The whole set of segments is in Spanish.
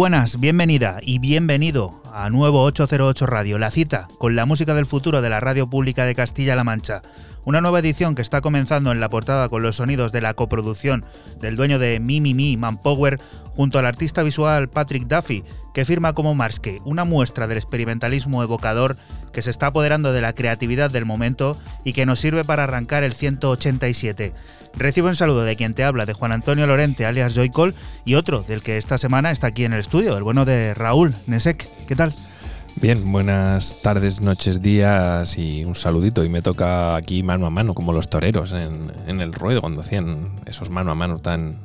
Buenas, bienvenida y bienvenido a Nuevo 808 Radio, la cita con la música del futuro de la radio pública de Castilla-La Mancha. Una nueva edición que está comenzando en la portada con los sonidos de la coproducción del dueño de Mimi Mi Manpower junto al artista visual Patrick Duffy, que firma como Marsque, una muestra del experimentalismo evocador que se está apoderando de la creatividad del momento y que nos sirve para arrancar el 187. Recibo un saludo de quien te habla, de Juan Antonio Lorente, alias Joycol, y otro del que esta semana está aquí en el estudio, el bueno de Raúl Nesek. ¿Qué tal? Bien, buenas tardes, noches, días y un saludito. Y me toca aquí mano a mano, como los toreros en, en el ruedo, cuando hacían esos mano a mano tan,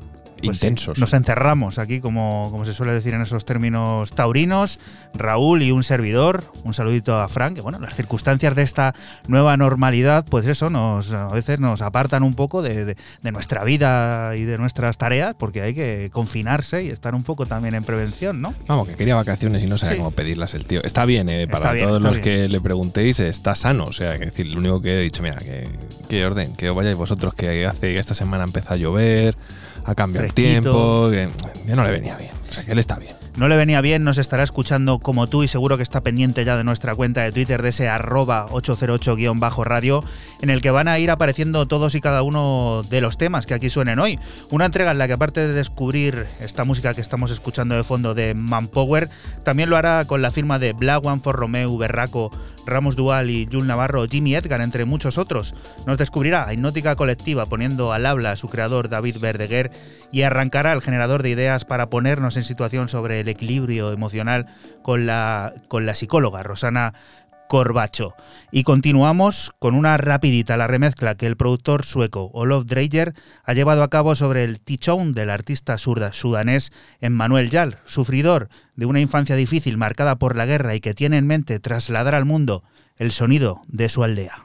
Pues sí, intensos. nos encerramos aquí, como, como se suele decir en esos términos taurinos. Raúl y un servidor. Un saludito a Frank. Que bueno, las circunstancias de esta nueva normalidad, pues eso, nos, a veces nos apartan un poco de, de- de nuestra vida y de nuestras tareas, porque hay que confinarse y estar un poco también en prevención, ¿no? Vamos, que quería vacaciones y no sabía Sí. cómo pedirlas el tío. Está bien, eh, para Está bien, todos los bien. que le preguntéis, está sano. O sea, que decir, lo único que he dicho, mira, que, que orden, que os vayáis vosotros, que hace que esta semana empieza a llover, ha cambiado el tiempo, que, que no le venía bien. O sea, que él está bien. No le venía bien, nos estará escuchando como tú y seguro que está pendiente ya de nuestra cuenta de Twitter de ese arroba 808-radio en el que van a ir apareciendo todos y cada uno de los temas que aquí suenen hoy. Una entrega en la que aparte de descubrir esta música que estamos escuchando de fondo de Manpower, también lo hará con la firma de Black One for Romeo, Berraco, Ramos Dual y Jul Navarro, Jimmy Edgar, entre muchos otros. Nos descubrirá a Hipnótica Colectiva poniendo al habla a su creador David Verdeguer y arrancará el generador de ideas para ponernos en situación sobre el equilibrio emocional con la, con la psicóloga Rosana Corbacho. Y continuamos con una rapidita la remezcla que el productor sueco Olof Dreyer ha llevado a cabo sobre el tichón del artista surda sudanés Emmanuel Yal, sufridor de una infancia difícil marcada por la guerra y que tiene en mente trasladar al mundo el sonido de su aldea.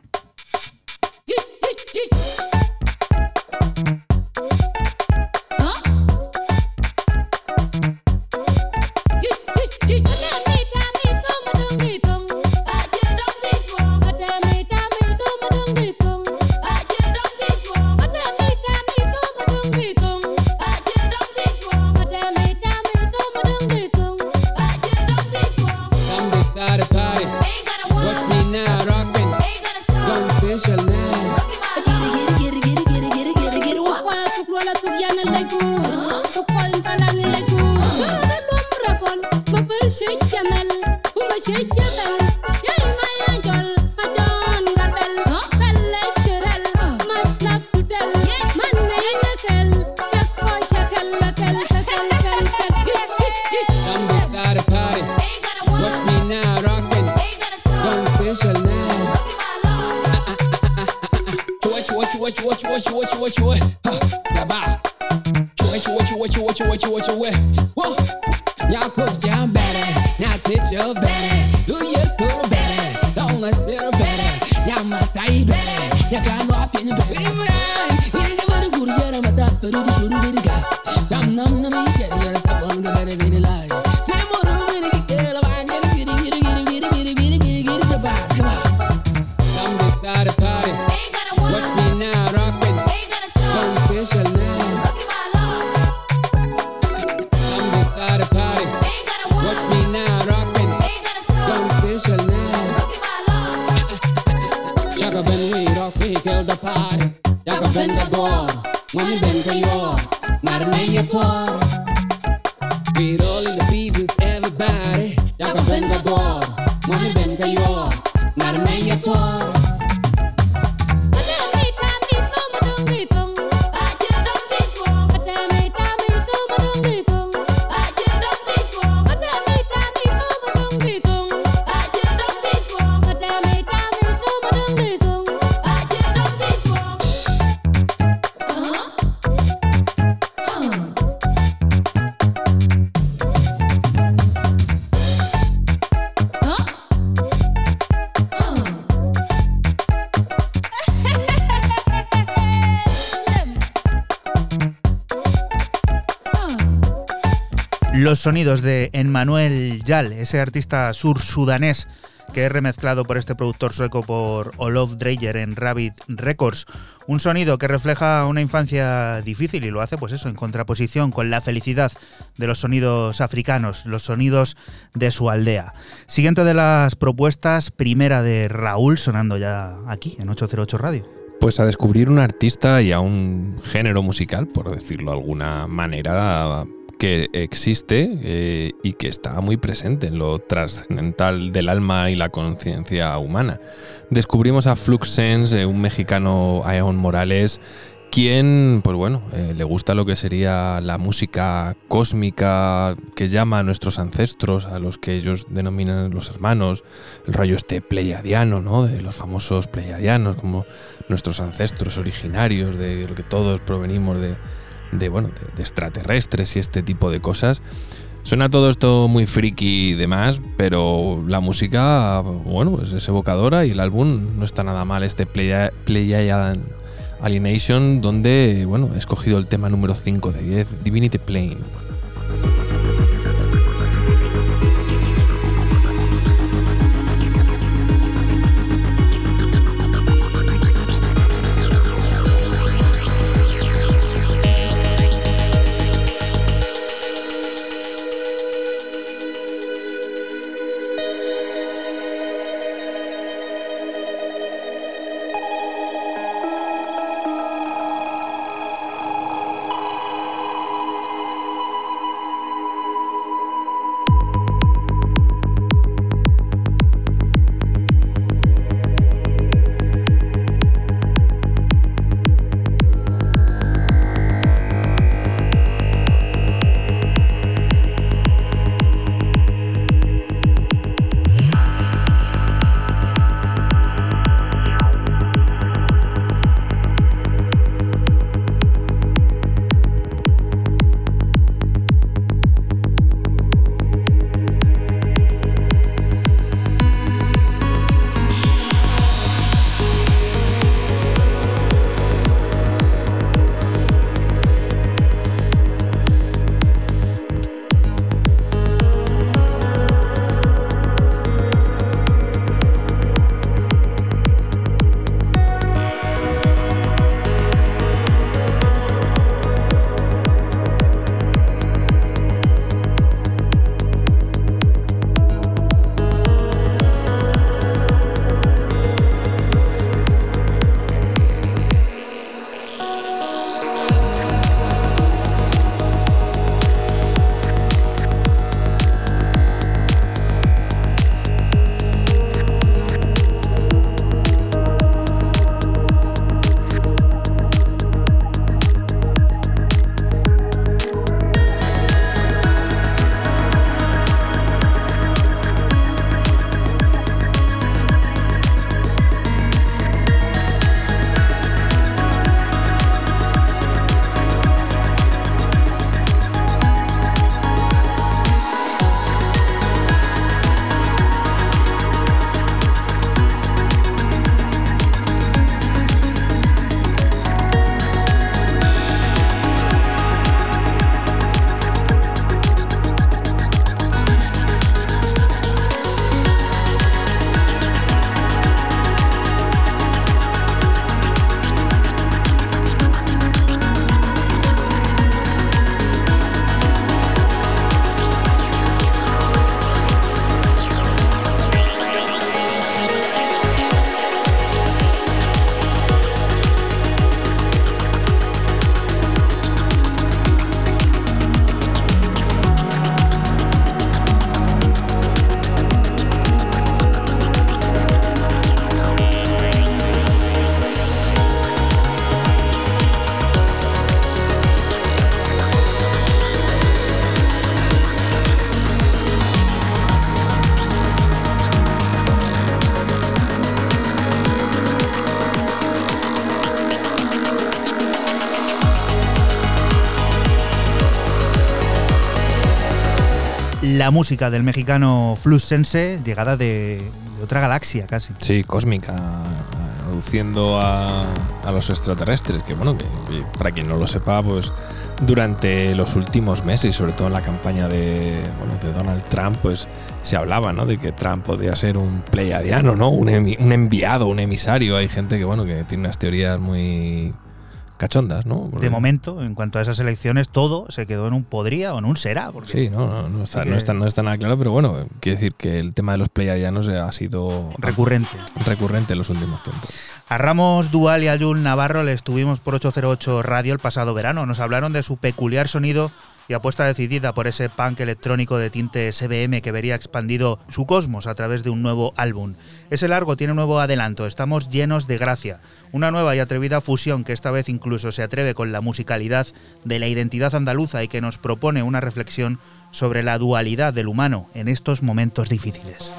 Sonidos de Emmanuel Yal, ese artista sur-sudanés que es remezclado por este productor sueco por Olof Dreyer en Rabbit Records. Un sonido que refleja una infancia difícil y lo hace, pues eso, en contraposición con la felicidad de los sonidos africanos, los sonidos de su aldea. Siguiente de las propuestas, primera de Raúl, sonando ya aquí en 808 Radio. Pues a descubrir un artista y a un género musical, por decirlo de alguna manera, que existe eh, y que está muy presente en lo trascendental del alma y la conciencia humana. Descubrimos a Fluxense, un mexicano, Aeon Morales, quien, pues bueno, eh, le gusta lo que sería la música cósmica que llama a nuestros ancestros, a los que ellos denominan los hermanos, el rollo este pleiadiano, ¿no? De los famosos pleiadianos, como nuestros ancestros originarios, de lo que todos provenimos de, de, bueno, de, de extraterrestres y este tipo de cosas. Suena todo esto muy friki y demás, pero la música, bueno, pues es evocadora y el álbum no está nada mal. Este Playa, Playa Alienation, donde, bueno, he escogido el tema número 5 de 10, Divinity Plane. Música del mexicano Fluxense, llegada de, de otra galaxia casi. Sí, cósmica. traduciendo a, a los extraterrestres, que bueno, que, que para quien no lo sepa, pues durante los últimos meses, sobre todo en la campaña de, bueno, de Donald Trump, pues se hablaba, ¿no? De que Trump podía ser un pleiadiano, ¿no? Un, un enviado, un emisario. Hay gente que, bueno, que tiene unas teorías muy cachondas, ¿no? Porque- De momento, en cuanto a esas elecciones, todo se quedó en un podría o en un será. Porque Sí, no, no, no está, no, está, no está nada claro, pero bueno, quiero decir que el tema de los pleiadianos ha sido recurrente. recurrente en los últimos tiempos. A Ramos Dual y a Yul Navarro le estuvimos por 808 Radio el pasado verano. Nos hablaron de su peculiar sonido y apuesta decidida por ese punk electrónico de tinte SBM que vería expandido su cosmos a través de un nuevo álbum. Ese largo tiene un nuevo adelanto, estamos llenos de gracia. Una nueva y atrevida fusión que esta vez incluso se atreve con la musicalidad de la identidad andaluza y que nos propone una reflexión sobre la dualidad del humano en estos momentos difíciles.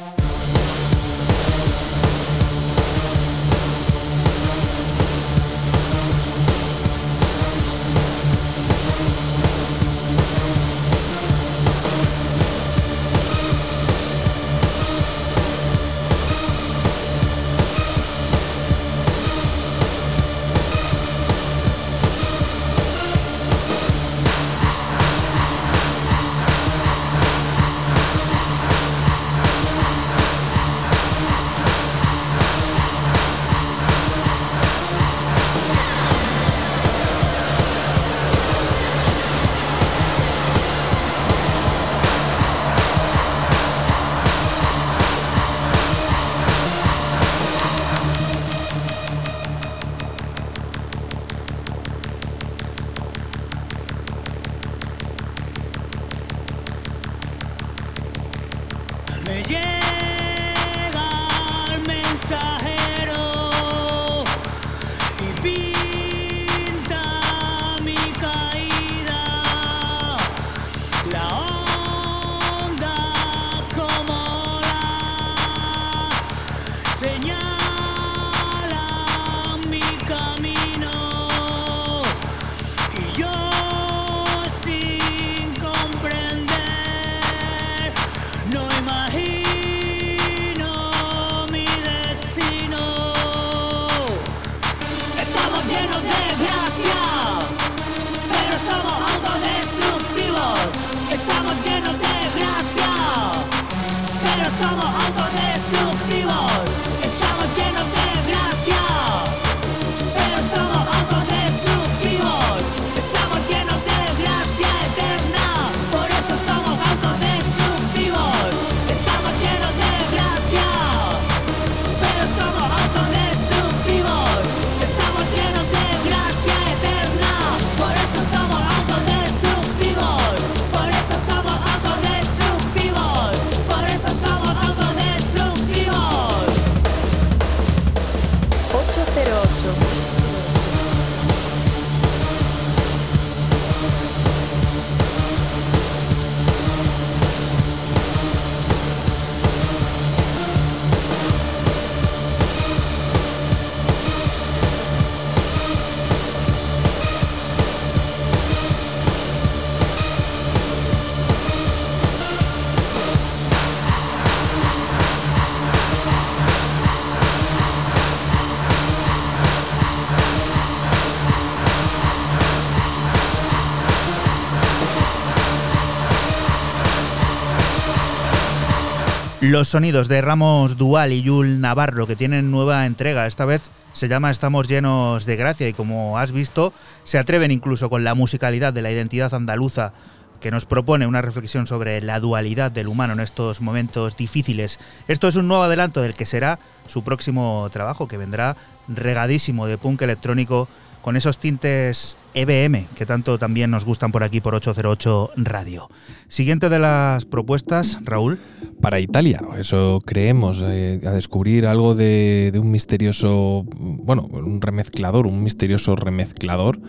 Los sonidos de Ramos Dual y Yul Navarro que tienen nueva entrega, esta vez se llama Estamos llenos de gracia y como has visto se atreven incluso con la musicalidad de la identidad andaluza que nos propone una reflexión sobre la dualidad del humano en estos momentos difíciles. Esto es un nuevo adelanto del que será su próximo trabajo que vendrá regadísimo de punk electrónico con esos tintes EBM que tanto también nos gustan por aquí por 808 Radio. Siguiente de las propuestas, Raúl. Para Italia, eso creemos, eh, a descubrir algo de, un misterioso, bueno, un remezclador, un misterioso remezclador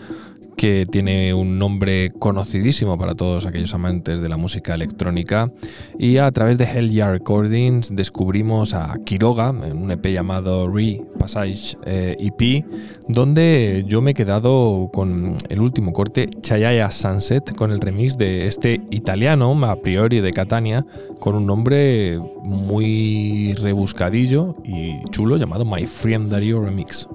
que tiene un nombre conocidísimo para todos aquellos amantes de la música electrónica. Y a través de Hell Yeah Recordings descubrimos a Quiroga en un EP llamado Re Passage eh, EP, donde yo me he quedado con el último corte, Chayaya Sunset, con el remix de este italiano, a priori de Catania, con un nombre muy rebuscadillo y chulo llamado My Friend Dario Remix.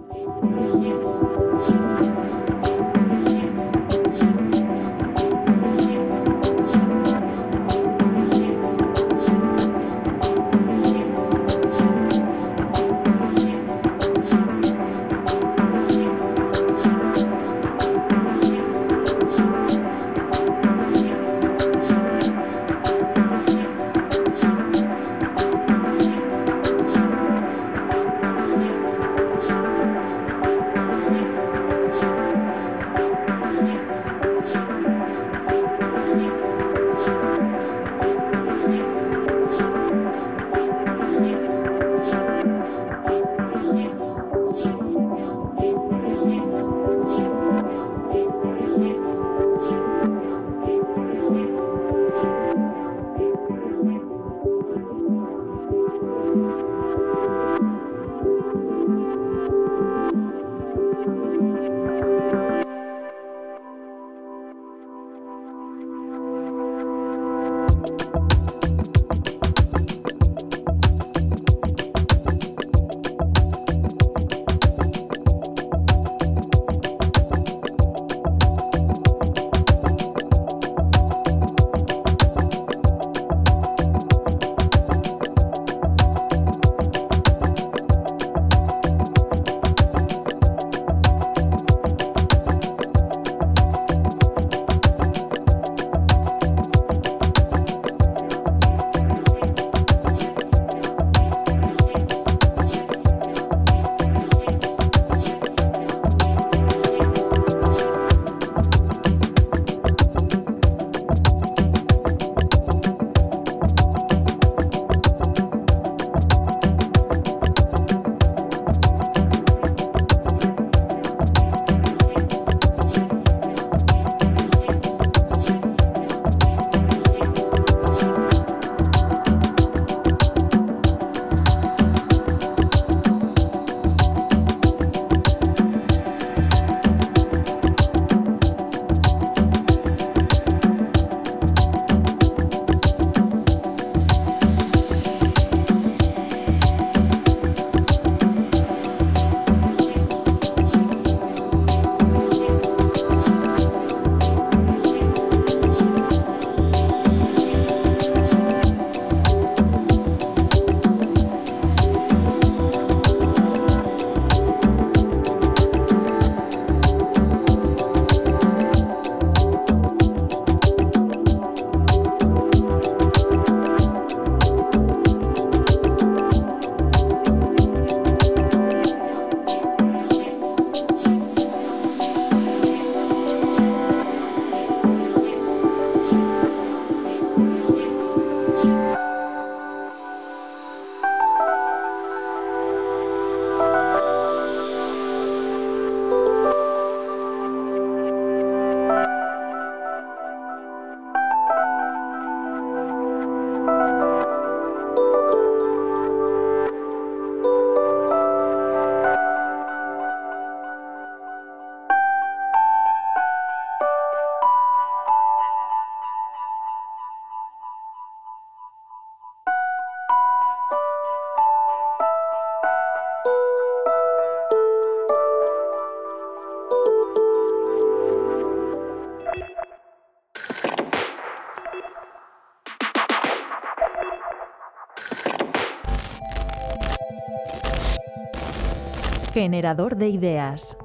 Generador de ideas.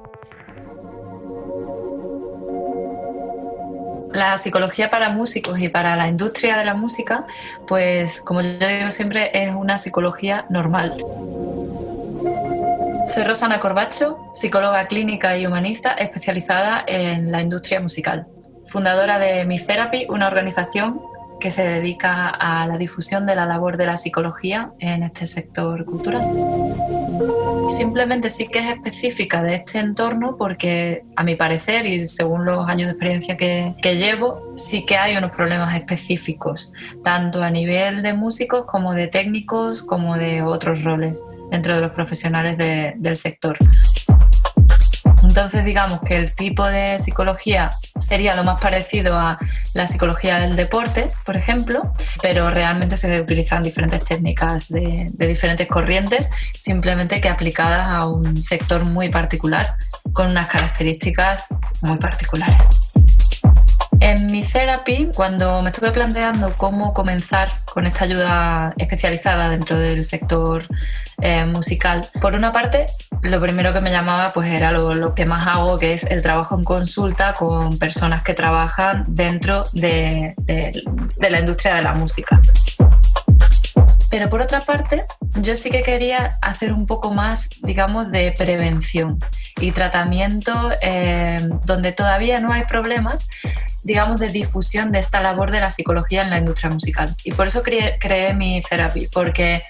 La psicología para músicos y para la industria de la música, pues como yo digo siempre, es una psicología normal. Soy Rosana Corbacho, psicóloga clínica y humanista especializada en la industria musical, fundadora de Mi Therapy, una organización que se dedica a la difusión de la labor de la psicología en este sector cultural. Simplemente sí que es específica de este entorno porque a mi parecer y según los años de experiencia que, que llevo, sí que hay unos problemas específicos, tanto a nivel de músicos como de técnicos, como de otros roles dentro de los profesionales de- del sector. Entonces, digamos que el tipo de psicología sería lo más parecido a la psicología del deporte, por ejemplo, pero realmente se utilizan diferentes técnicas de, de diferentes corrientes, simplemente que aplicadas a un sector muy particular, con unas características muy particulares. En mi therapy, cuando me estuve planteando cómo comenzar con esta ayuda especializada dentro del sector eh, musical, por una parte, lo primero que me llamaba pues era lo, que más hago, que es el trabajo en consulta con personas que trabajan dentro de, de, de la industria de la música. Pero por otra parte, yo sí que quería hacer un poco más, digamos, de prevención y tratamiento eh, donde todavía no hay problemas, digamos, de difusión de esta labor de la psicología en la industria musical. Y por eso creé, creé mi therapy, porque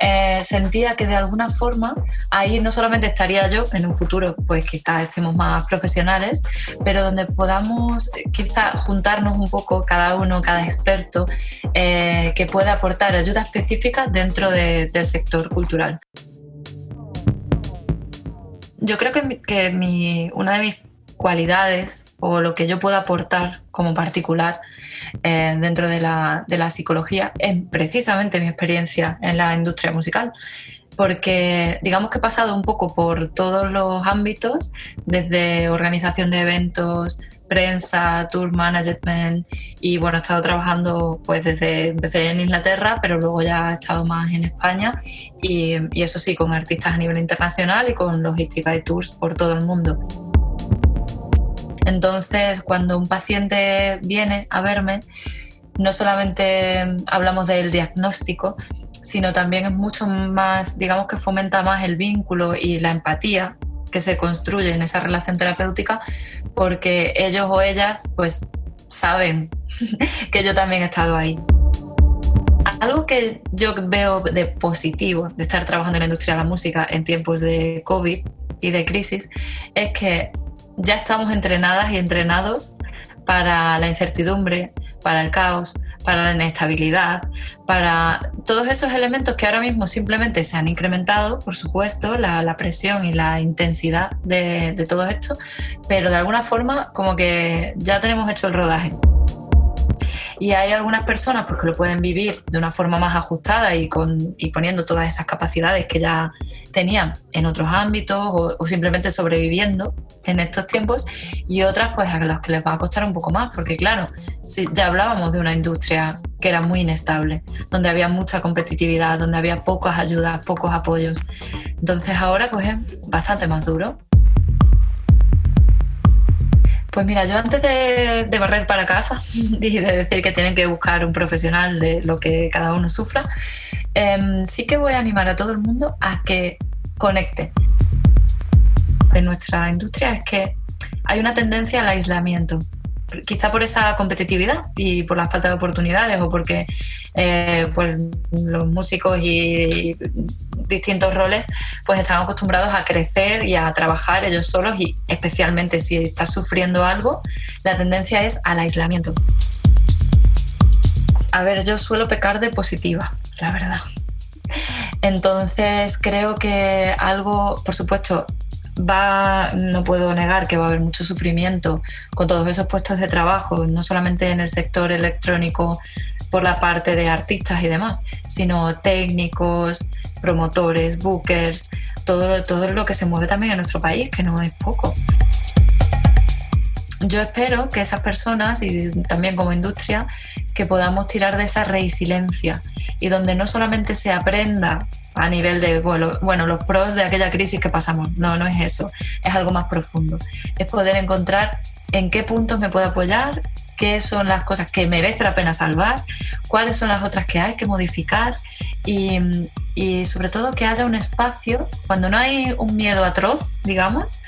eh, sentía que de alguna forma ahí no solamente estaría yo en un futuro, pues quizás estemos más profesionales, pero donde podamos quizá juntarnos un poco cada uno, cada experto, eh, que pueda aportar ayuda específica dentro de, del sector cultural. Yo creo que, una de mis cualidades o lo que yo puedo aportar como particular eh, dentro de la, psicología es precisamente mi experiencia en la industria musical. Porque digamos que he pasado un poco por todos los ámbitos, desde organización de eventos, prensa, tour management y bueno, he estado trabajando pues desde, empecé en Inglaterra, pero luego ya he estado más en España y, eso sí, con artistas a nivel internacional y con logística y tours por todo el mundo. Entonces, cuando un paciente viene a verme, no solamente hablamos del diagnóstico, sino también es mucho más, digamos que fomenta más el vínculo y la empatía que se construye en esa relación terapéutica, porque ellos o ellas pues saben que yo también he estado ahí. Algo que yo veo de positivo de estar trabajando en la industria de la música en tiempos de COVID y de crisis es que ya estamos entrenadas y entrenados para la incertidumbre, para el caos, para la inestabilidad, para todos esos elementos que ahora mismo simplemente se han incrementado, por supuesto, la, la presión y la intensidad de, de todo esto, pero de alguna forma como que ya tenemos hecho el rodaje. Y hay algunas personas pues, que lo pueden vivir de una forma más ajustada y, con, y poniendo todas esas capacidades que ya tenían en otros ámbitos o, simplemente sobreviviendo en estos tiempos y otras pues a los que les va a costar un poco más porque claro, si ya hablábamos de una industria que era muy inestable, donde había mucha competitividad, donde había pocas ayudas, pocos apoyos. Entonces ahora pues es bastante más duro. Pues mira, yo antes de, barrer para casa y de decir que tienen que buscar un profesional de lo que cada uno sufra, eh, sí que voy a animar a todo el mundo a que conecte. De nuestra industria es que hay una tendencia al aislamiento, quizá por esa competitividad y por la falta de oportunidades o porque eh, pues los músicos y distintos roles pues están acostumbrados a crecer y a trabajar ellos solos y especialmente si estás sufriendo algo, la tendencia es al aislamiento. A ver, yo suelo pecar de positiva, la verdad. Entonces creo que algo, por supuesto, va, no puedo negar que va a haber mucho sufrimiento con todos esos puestos de trabajo, no solamente en el sector electrónico por la parte de artistas y demás, sino técnicos, promotores, bookers, todo, todo lo que se mueve también en nuestro país, que no es poco. Yo espero que esas personas y también como industria que podamos tirar de esa resiliencia y donde no solamente se aprenda a nivel de, bueno, los pros de aquella crisis que pasamos, no, no es eso, es algo más profundo, es poder encontrar en qué puntos me puedo apoyar, qué son las cosas que merece la pena salvar, cuáles son las otras que hay que modificar y, y, sobre todo que haya un espacio, cuando no hay un miedo atroz, digamos,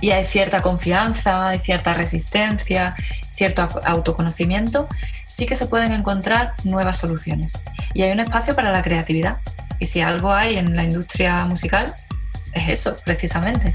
y hay cierta confianza, hay cierta resistencia, cierto autoconocimiento, sí que se pueden encontrar nuevas soluciones. Y hay un espacio para la creatividad. Y si algo hay en la industria musical, es eso, precisamente.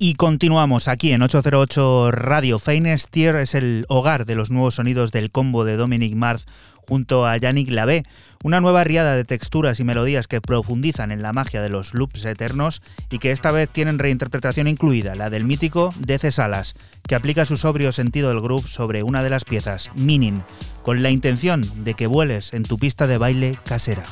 Y continuamos aquí en 808 Radio. Feinestier es el hogar de los nuevos sonidos del combo de Dominic Marth junto a Yannick Lavé, una nueva riada de texturas y melodías que profundizan en la magia de los loops eternos y que esta vez tienen reinterpretación incluida, la del mítico DC Salas, que aplica su sobrio sentido del groove sobre una de las piezas, Minin, con la intención de que vueles en tu pista de baile casera.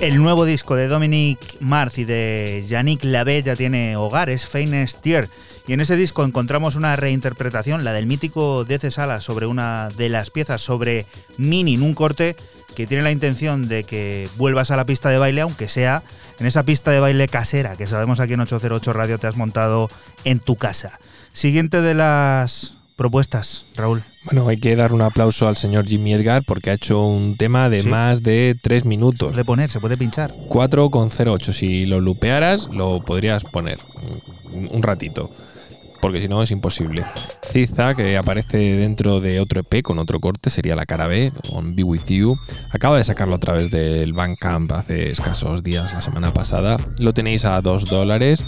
El nuevo disco de Dominic Marth y de Yannick Lavé ya tiene hogares, Famous Tier. Y en ese disco encontramos una reinterpretación, la del mítico DC Sala, sobre una de las piezas, sobre Minin, un corte que tiene la intención de que vuelvas a la pista de baile, aunque sea en esa pista de baile casera que sabemos aquí en 808 Radio te has montado en tu casa. Siguiente de las propuestas, Raúl. Bueno, hay que dar un aplauso al señor Jimmy Edgar porque ha hecho un tema de Sí. más de tres minutos. Se puede poner, se puede pinchar. 4,08. Si lo lupearas, lo podrías poner un- un ratito. Porque si no, es imposible. Ciza, que aparece dentro de otro EP con otro corte, sería la cara B, on Be With You. Acaba de sacarlo a través del Bandcamp hace escasos días, la semana pasada. Lo tenéis a 2 dólares.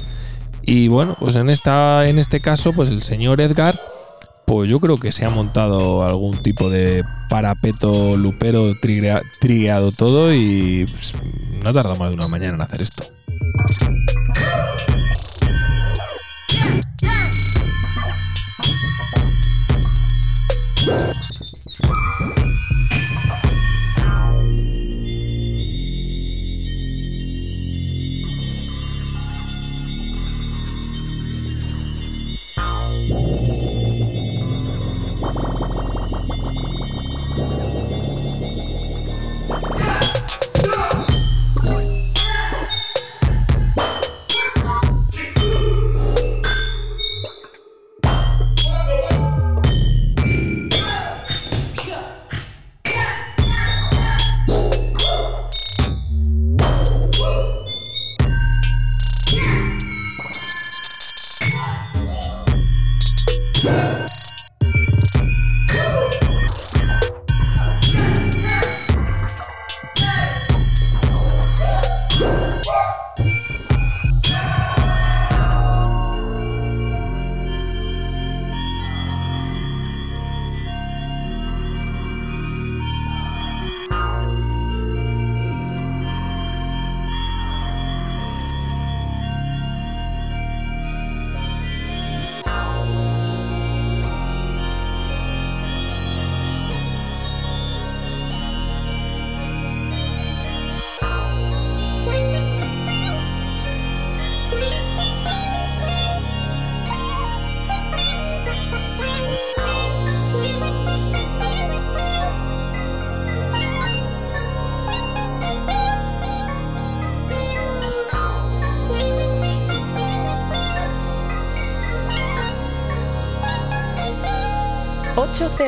Y bueno, pues en, esta, en este caso, pues el señor Edgar pues yo creo que se ha montado algún tipo de parapeto lupero trigueado todo y pues, no tarda más de una mañana en hacer esto.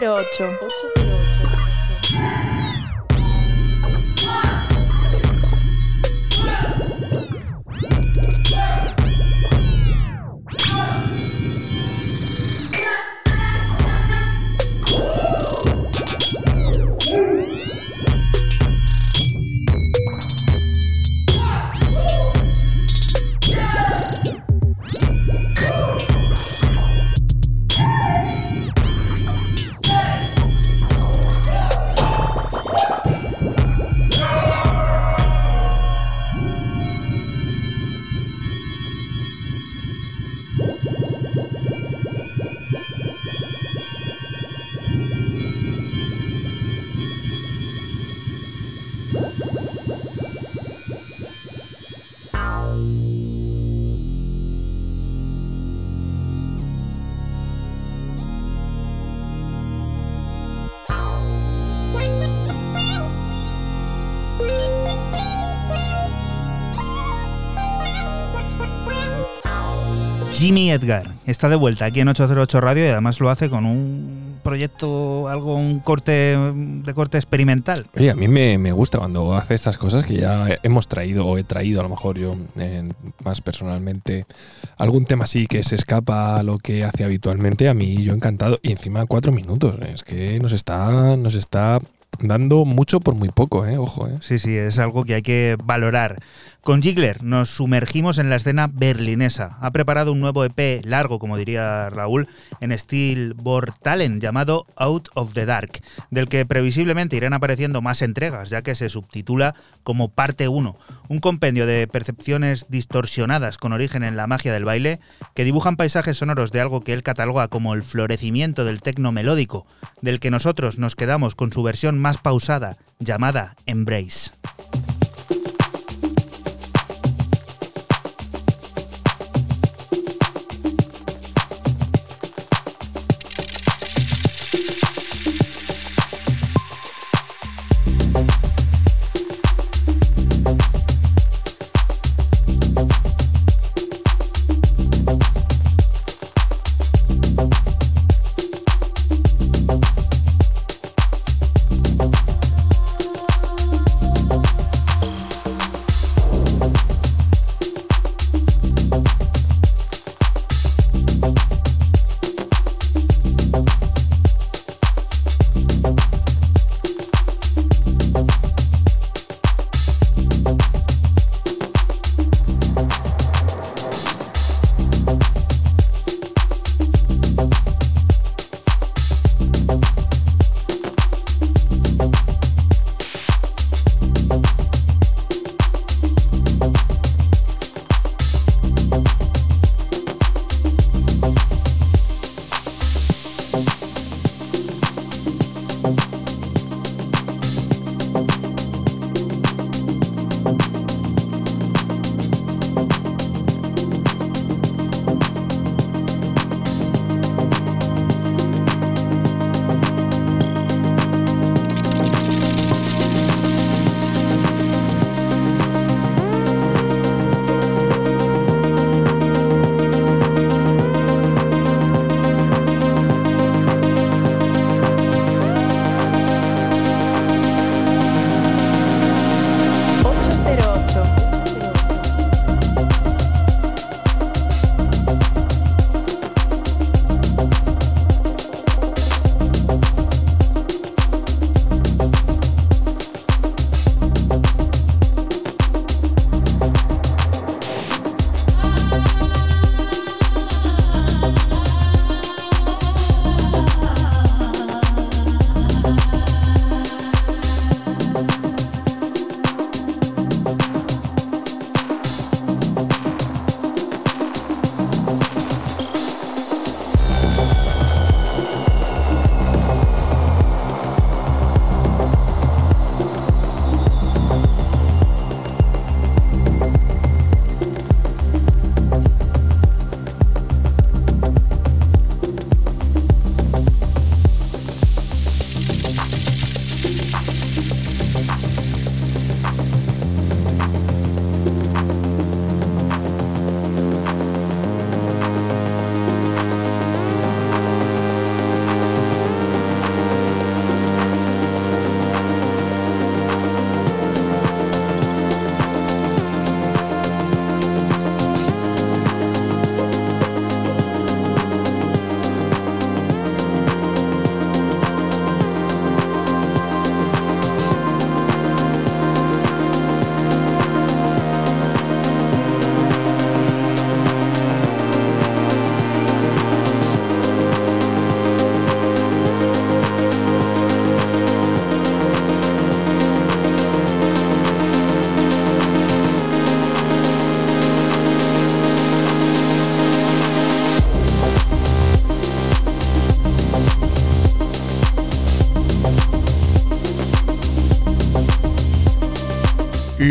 Ocho. Jimmy Edgar está de vuelta aquí en 808 Radio y además lo hace con un proyecto, algo, un corte de corte experimental. Oye, a mí me, me gusta cuando hace estas cosas que ya hemos traído o he traído a lo mejor yo eh, más personalmente algún tema así que se escapa a lo que hace habitualmente. A mí yo encantado. Y encima cuatro minutos. Es que nos está, nos está dando mucho por muy poco, ¿eh? Ojo, ¿eh? Sí, sí, es algo que hay que valorar. Con Jigler nos sumergimos en la escena berlinesa. Ha preparado un nuevo EP largo, como diría Raúl, en Steel Board Talent llamado Out of the Dark, del que previsiblemente irán apareciendo más entregas, ya que se subtitula como Parte 1, un compendio de percepciones distorsionadas con origen en la magia del baile que dibujan paisajes sonoros de algo que él cataloga como el florecimiento del tecno melódico, del que nosotros nos quedamos con su versión más pausada, llamada Embrace.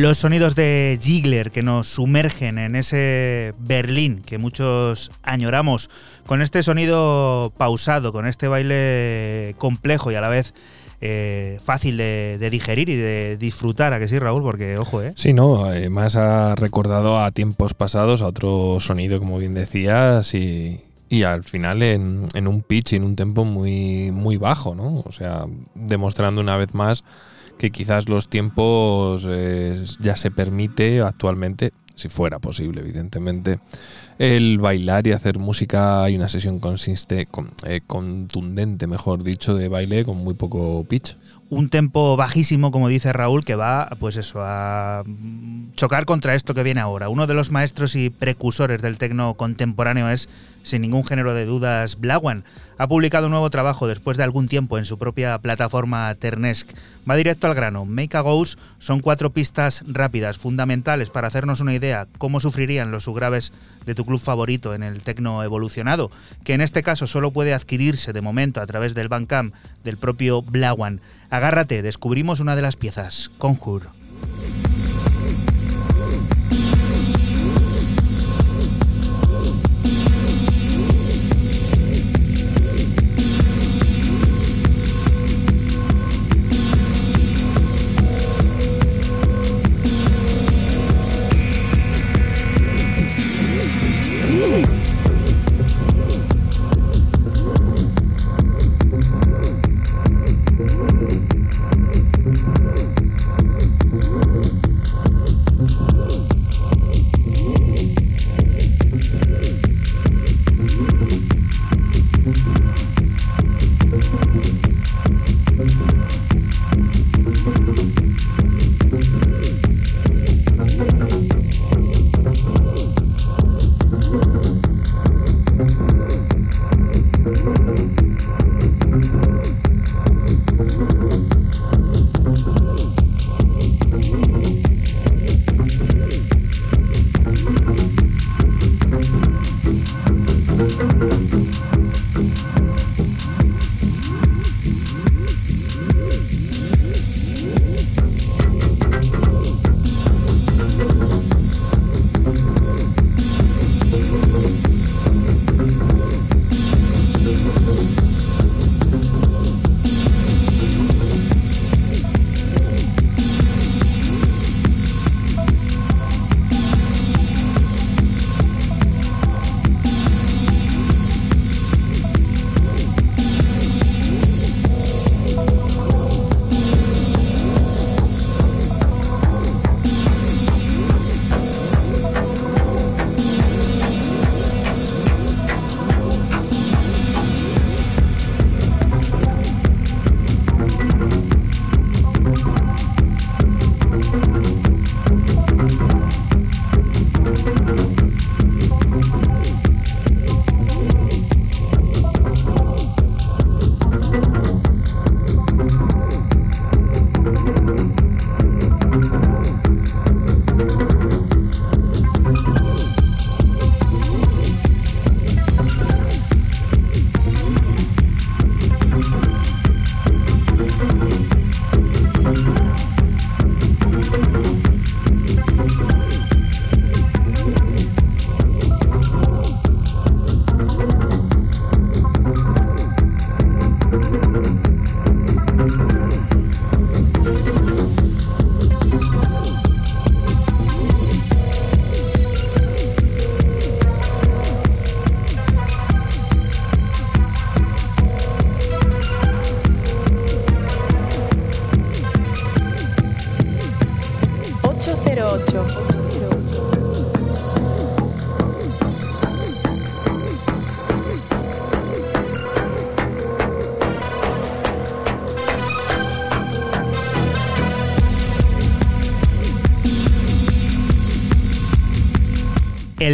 Los sonidos de Ziegler que nos sumergen en ese Berlín que muchos añoramos, con este sonido pausado, con este baile complejo y a la vez eh, fácil de, digerir y de disfrutar, ¿a que sí, Raúl? Porque, ojo, ¿eh? Sí, no, además ha recordado a tiempos pasados, a otro sonido, como bien decías, y, y al final en, en un pitch y en un tempo muy, muy bajo, ¿no? O sea, demostrando una vez más que quizás los tiempos eh, ya se permite actualmente, si fuera posible, evidentemente, el bailar y hacer música y una sesión consiste, con, eh, contundente, mejor dicho, de baile con muy poco pitch. Un tempo bajísimo, como dice Raúl, que va, pues eso, a chocar contra esto que viene ahora. Uno de los maestros y precursores del tecno contemporáneo es, sin ningún género de dudas, Blawan. Ha publicado un nuevo trabajo después de algún tiempo en su propia plataforma Ternesk. Va directo al grano. Make a Goes son cuatro pistas rápidas, fundamentales para hacernos una idea cómo sufrirían los subgraves de tu club favorito en el tecno evolucionado, que en este caso solo puede adquirirse de momento a través del Bandcamp del propio Blawan. Agárrate, descubrimos una de las piezas, Conjure.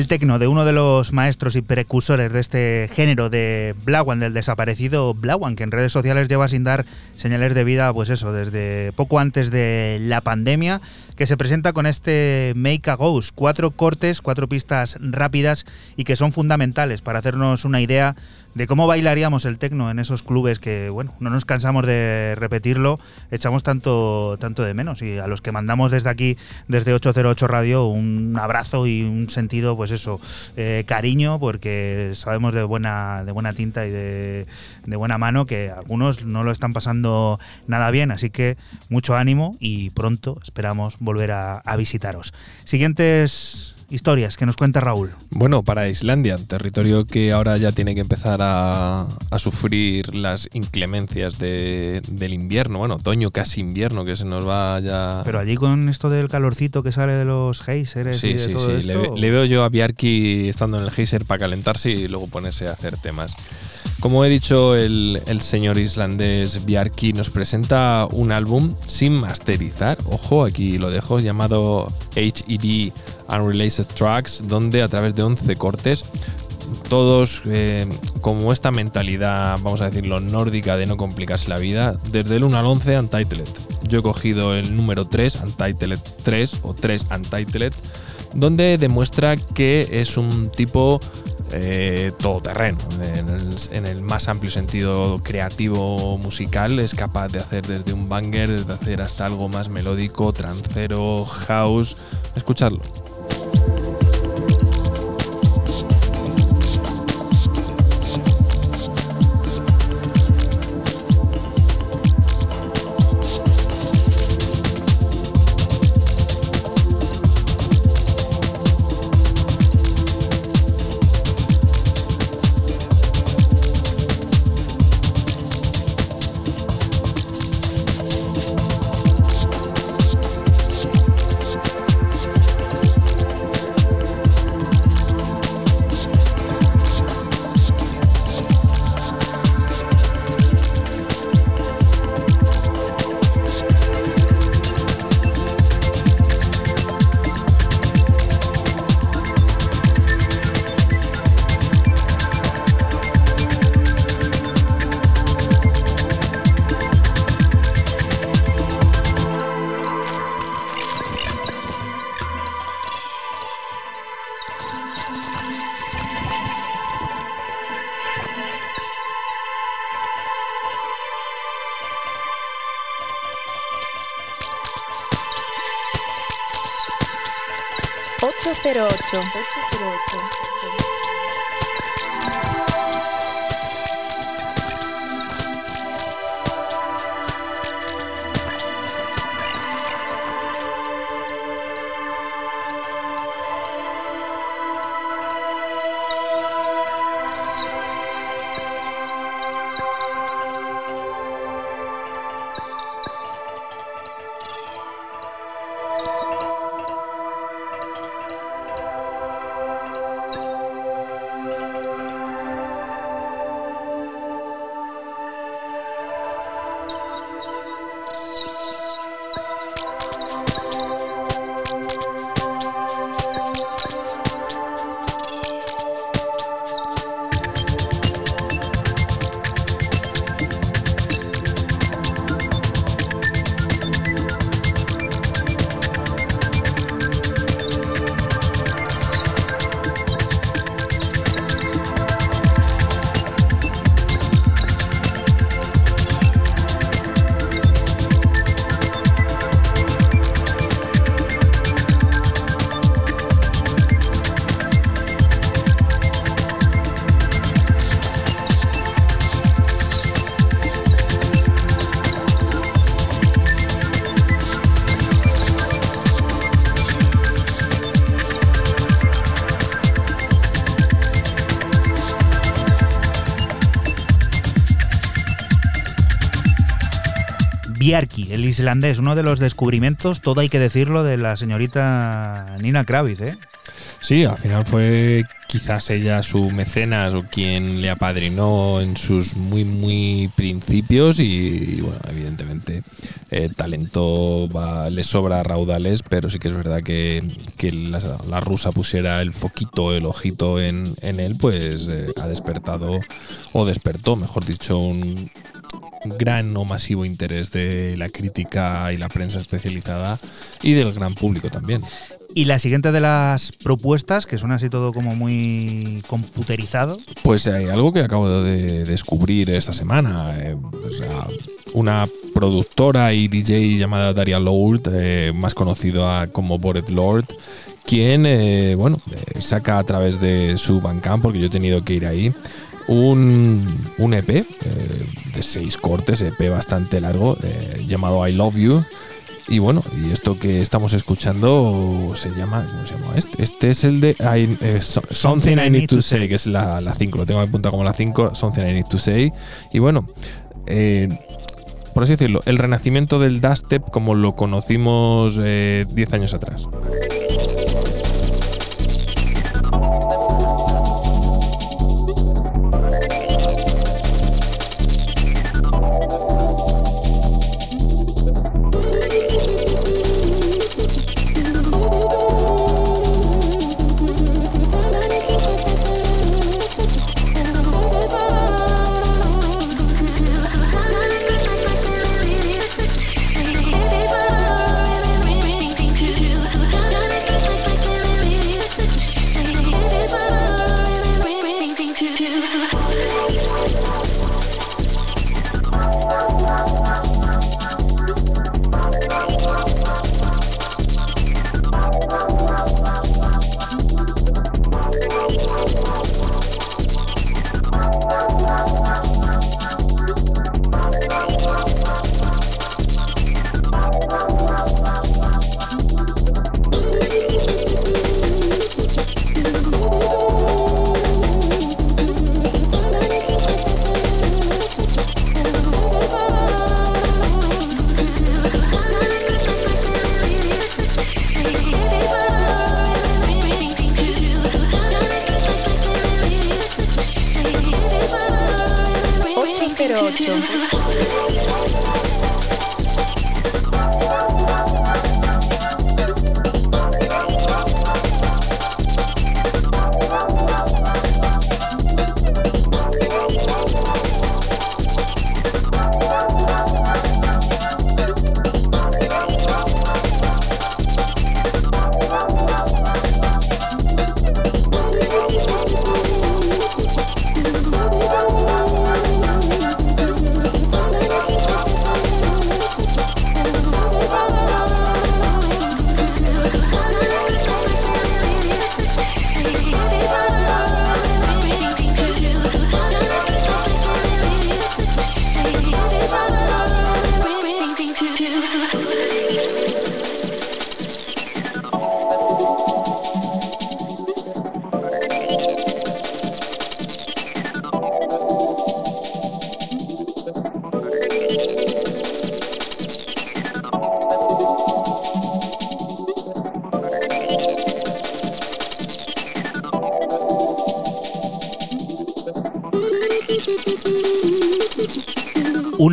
Tecno de uno de los maestros y precursores de este género de Blawan, del desaparecido Blawan, que en redes sociales lleva sin dar señales de vida, pues eso, desde poco antes de la pandemia, que se presenta con este Make a Ghost, cuatro cortes, cuatro pistas rápidas y que son fundamentales para hacernos una idea de cómo bailaríamos el tecno en esos clubes que, bueno, no nos cansamos de repetirlo, echamos tanto, tanto de menos. Y a los que mandamos desde aquí, desde 808 Radio, un abrazo y un sentido, pues eso, eh, cariño, porque sabemos de buena, de buena tinta y de, de buena mano que algunos no lo están pasando nada bien. Así que mucho ánimo y pronto esperamos volver a, a visitaros. Siguientes historias que nos cuenta Raúl. Bueno, para Islandia, territorio que ahora ya tiene que empezar a, a sufrir las inclemencias de- del invierno, bueno, otoño, casi invierno, que se nos va ya... Pero allí con esto del calorcito que sale de los geysers y Sí, de sí, todo sí. Le, esto, ve- le veo yo a Bjarki estando en el geyser para calentarse y luego ponerse a hacer temas. Como he dicho, el, el señor islandés Bjarki nos presenta un álbum sin masterizar, ojo, aquí lo dejo, llamado HED Unreleased Tracks, donde a través de 11 cortes, todos eh, como esta mentalidad, vamos a decirlo, nórdica de no complicarse la vida, desde el 1 al 11 Untitled. Yo he cogido el número 3, Untitled 3 o 3 Untitled, donde demuestra que es un tipo eh, todoterreno. En el, más amplio sentido creativo musical, es capaz de hacer desde un banger, de hacer hasta algo más melódico, trancero, house. Escuchadlo. Islandés, uno de los descubrimientos, todo hay que decirlo, de la señorita Nina Kravitz, ¿eh? Sí, al final fue quizás ella su mecenas o quien le apadrinó en sus muy, muy principios y, bueno, evidentemente eh, talento le sobra a raudales, pero sí que es verdad que, que la, la rusa pusiera el foquito, el ojito en, en él, pues eh, ha despertado, o despertó, mejor dicho, un gran o masivo interés de la crítica y la prensa especializada y del gran público también. Y la siguiente de las propuestas, que suena así todo como muy computerizado. Pues hay algo que acabo de descubrir esta semana. eh, o sea, una productora y DJ llamada Daria Lord, eh, más conocido a- como Bored Lord, quien, eh, bueno, saca a través de su Bandcamp, porque yo he tenido que ir ahí, un, un EP eh, de seis cortes, EP bastante largo, eh, llamado I Love You. Y bueno, y esto que estamos escuchando se llama, ¿cómo se llama este? Este es el de I- eh, So- Something I Need to Say, que es la 5, lo tengo apuntado como la 5, Something I Need to Say. Y bueno, por así decirlo, el renacimiento del dubstep como lo conocimos eh, 10 años atrás.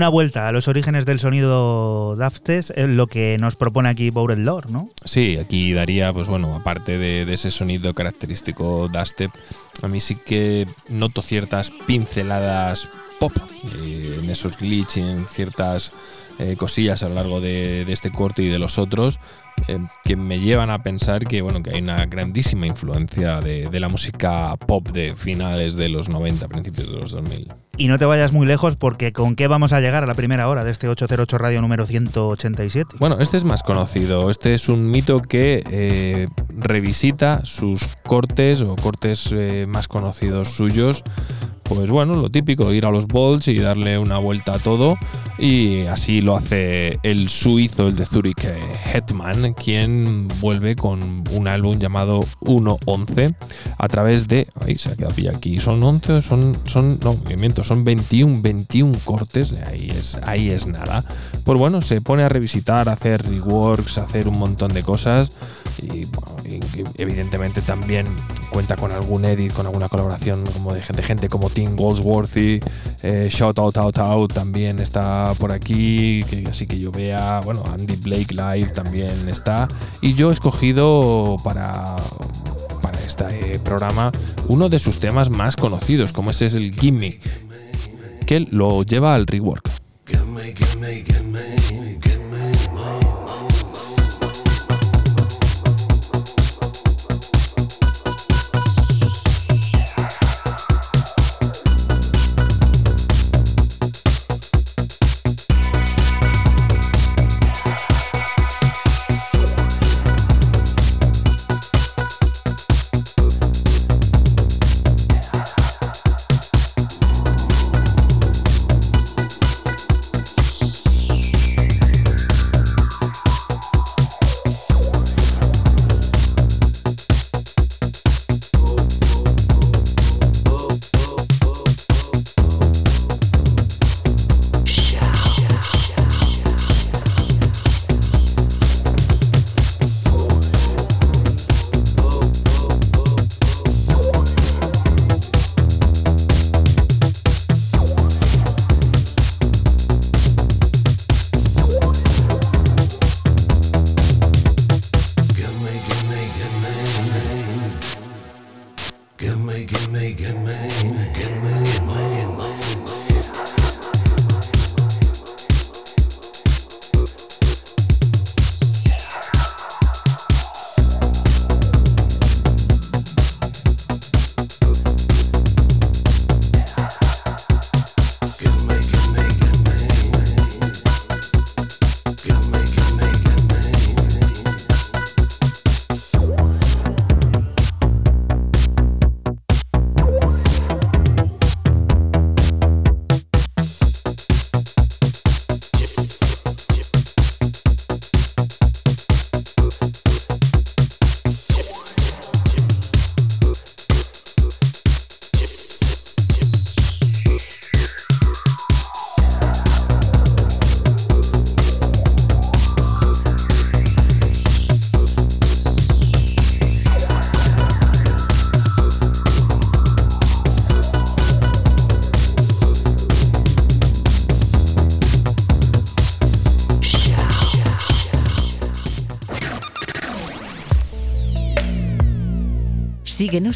Una vuelta a los orígenes del sonido Daftes es lo que nos propone aquí Bored Lord, ¿no? Sí, aquí daría, pues bueno, aparte de, ese sonido característico dubstep, a mí sí que noto ciertas pinceladas pop eh, en esos glitch en ciertas eh, cosillas a lo largo de, de este corte y de los otros eh, que me llevan a pensar que bueno que hay una grandísima influencia de, de la música pop de finales de los 90, principios de los 2000. Y no te vayas muy lejos porque con qué vamos a llegar a la primera hora de este 808 Radio número 187. Bueno, este es más conocido. Este es un mito que eh, revisita sus cortes o cortes eh, más conocidos suyos. Pues bueno, lo típico, ir a los Bolts y darle una vuelta a todo. Y así lo hace el suizo, el de Zurich, eh, Hetman, quien vuelve con un álbum llamado 1.11 a través de. Ahí se ha quedado pillado aquí. Son 11, son. son no, me miento, son 21, 21 cortes. Ahí es, ahí es nada. Pues bueno, se pone a revisitar, a hacer reworks, a hacer un montón de cosas. Y bueno, y evidentemente también cuenta con algún edit, con alguna colaboración como de gente, gente como Tim Goldsworthy, eh, Shout Out Out Out también está por aquí, así que yo vea, bueno, Andy Blake Live también está. Y yo he escogido para, para este eh, programa uno de sus temas más conocidos, como ese es el Gimme, que lo lleva al rework.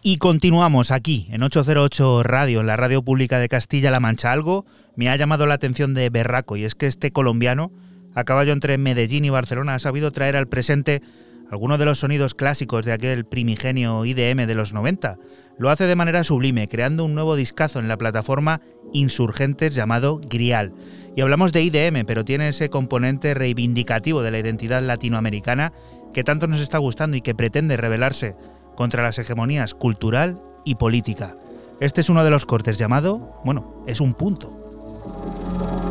Y continuamos aquí, en 808 Radio, en la radio pública de Castilla-La Mancha. Algo me ha llamado la atención de Berraco, y es que este colombiano, a caballo entre Medellín y Barcelona, ha sabido traer al presente algunos de los sonidos clásicos de aquel primigenio IDM de los 90. Lo hace de manera sublime, creando un nuevo discazo en la plataforma Insurgentes llamado Grial. Y hablamos de IDM, pero tiene ese componente reivindicativo de la identidad latinoamericana que tanto nos está gustando y que pretende revelarse contra las hegemonías cultural y política. Este es uno de los cortes llamado, bueno, es un punto.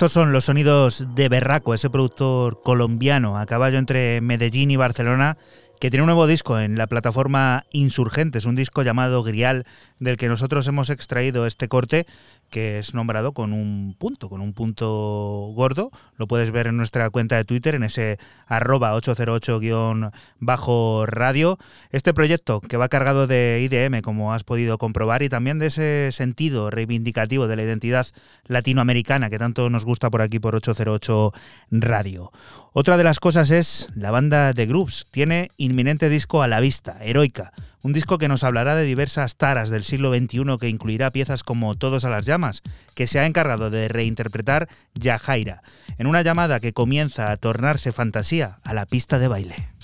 Estos son los sonidos de Berraco, ese productor colombiano a caballo entre Medellín y Barcelona, que tiene un nuevo disco en la plataforma Insurgentes, un disco llamado Grial, del que nosotros hemos extraído este corte que es nombrado con un punto, con un punto gordo. Lo puedes ver en nuestra cuenta de Twitter, en ese arroba 808-radio. Este proyecto que va cargado de IDM, como has podido comprobar, y también de ese sentido reivindicativo de la identidad latinoamericana que tanto nos gusta por aquí por 808 Radio. Otra de las cosas es la banda de Groups. Tiene inminente disco a la vista, Heroica un disco que nos hablará de diversas taras del siglo XXI que incluirá piezas como Todos a las llamas, que se ha encargado de reinterpretar Yajaira, en una llamada que comienza a tornarse fantasía a la pista de baile.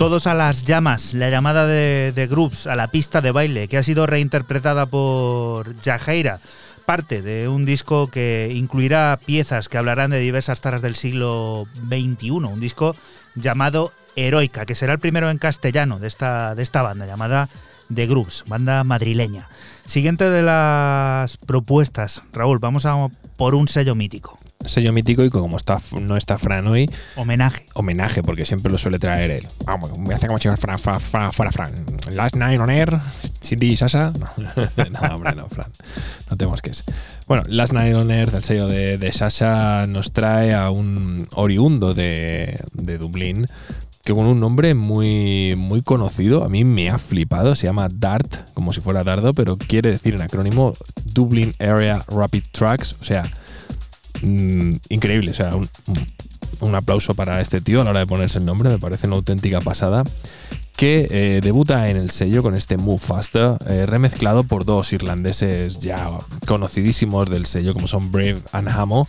Todos a las llamas, la llamada de, de Groups a la pista de baile, que ha sido reinterpretada por Yajaira, parte de un disco que incluirá piezas que hablarán de diversas taras del siglo XXI, un disco llamado Heroica, que será el primero en castellano de esta, de esta banda, llamada The Groups, banda madrileña. Siguiente de las propuestas, Raúl, vamos a por un sello mítico. Sello mítico y como está, no está Fran hoy, Homenaje. homenaje, porque siempre lo suele traer él. Vamos, voy a hacer como si fuera Fran, Fran, fuera Fran. Last Night on Air, Cindy y Sasha. No, no, hombre, no, Fran. No tenemos que es. Bueno, Last Night on Air del sello de, de Sasha nos trae a un oriundo de, de Dublín que con un nombre muy, muy conocido, a mí me ha flipado, se llama DART, como si fuera dardo, pero quiere decir en acrónimo Dublin Area Rapid Tracks, o sea, mm, increíble, o sea, un, un- aplauso para este tío a la hora de ponerse el nombre, me parece una auténtica pasada. Que eh, debuta en el sello con este Move Faster, eh, remezclado por dos irlandeses ya conocidísimos del sello, como son Brave and Hamo.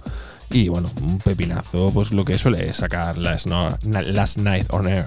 Y bueno, un pepinazo, pues lo que suele sacar Last, No- Last Night on Air.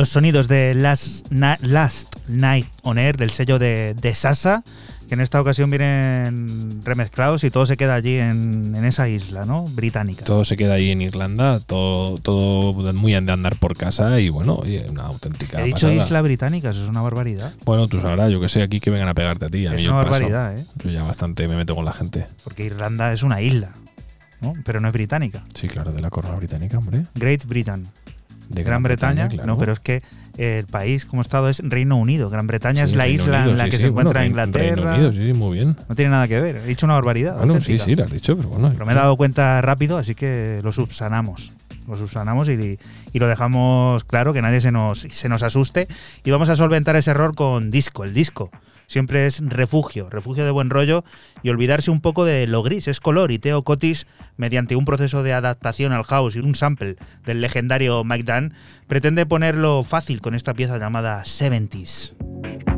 Los sonidos de Last, Na- Last Night on Air del sello de, de Sasa, que en esta ocasión vienen remezclados y todo se queda allí en, en esa isla, ¿no? Británica. Todo se queda ahí en Irlanda, todo, todo muy de andar por casa y bueno, oye, una auténtica He dicho pasada. isla británica, eso es una barbaridad. Bueno, tú sabrás, yo que sé, aquí que vengan a pegarte a ti. A Es una paso. barbaridad, ¿eh? Yo ya bastante me meto con la gente. Porque Irlanda es una isla, ¿no? Pero no es británica. Sí, claro, de la corona británica, hombre. Great Britain. De Gran, Bretaña, claro. no, pero es que el país como estado es Reino Unido. Gran Bretaña Sí, es la Reino isla Unido, en la sí, que sí, se encuentra Inglaterra. Reino Unido, sí, muy bien. No tiene nada que ver. He dicho una barbaridad. Bueno, sí, sí, lo has dicho, pero bueno. Pero me he dado cuenta rápido, así que lo subsanamos. Lo subsanamos y, lo dejamos claro, que nadie se nos, se nos asuste. Y vamos a solventar ese error con disco. El disco siempre es refugio, refugio de buen rollo y olvidarse un poco de lo gris, es color. Y Teo Cotis, mediante un proceso de adaptación al house y un sample del legendario Mike Dunn, pretende ponerlo fácil con esta pieza llamada 70s.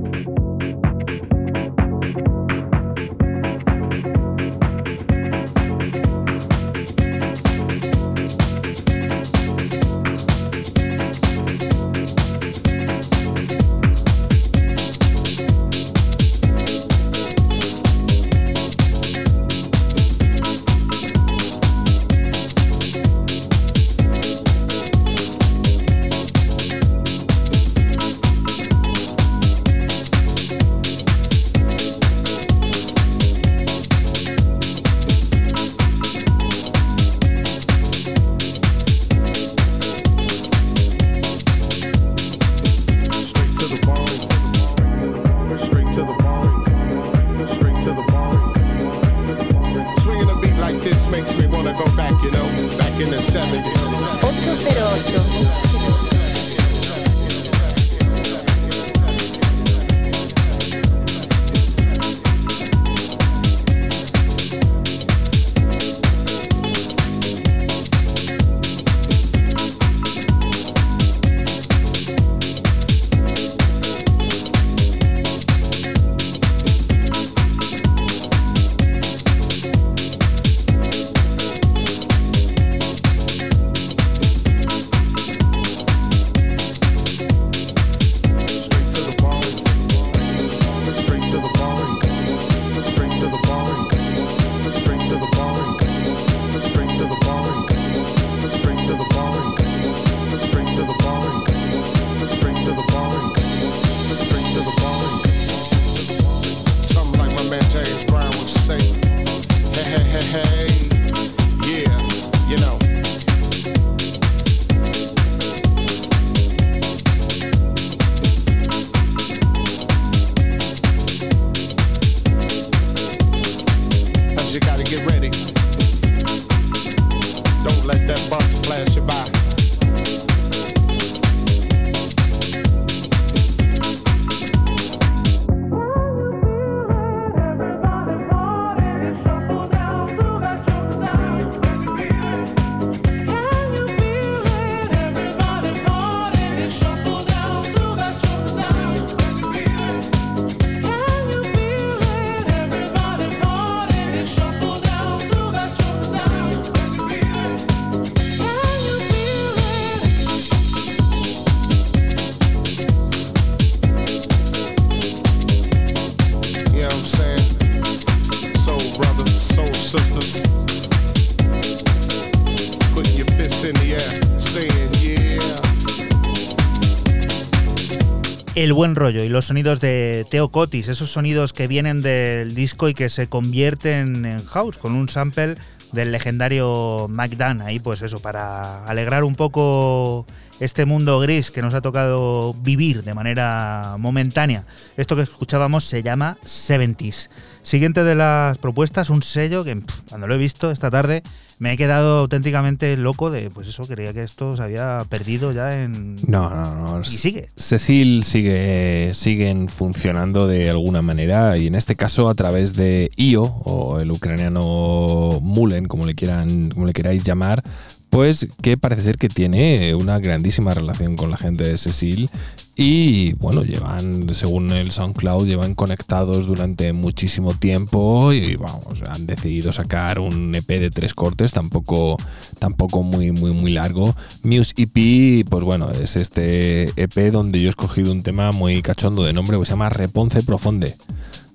Buen rollo y los sonidos de Teo Cotis, esos sonidos que vienen del disco y que se convierten en house con un sample del legendario Dunn ahí pues eso para alegrar un poco este mundo gris que nos ha tocado vivir de manera momentánea. Esto que escuchábamos se llama 70s. Siguiente de las propuestas, un sello que cuando lo he visto esta tarde me he quedado auténticamente loco de, pues eso, creía que esto se había perdido ya en... No, no, no. Y sigue. Cecil sigue, siguen funcionando de alguna manera y en este caso a través de IO o el ucraniano Mulen, como le quieran, como le queráis llamar, pues que parece ser que tiene una grandísima relación con la gente de Cecil Y bueno, llevan, según el SoundCloud, llevan conectados durante muchísimo tiempo y vamos, han decidido sacar un EP de tres cortes, tampoco, tampoco muy, muy, muy largo. Muse EP, pues bueno, es este EP donde yo he escogido un tema muy cachondo de nombre que se llama Reponce Profonde.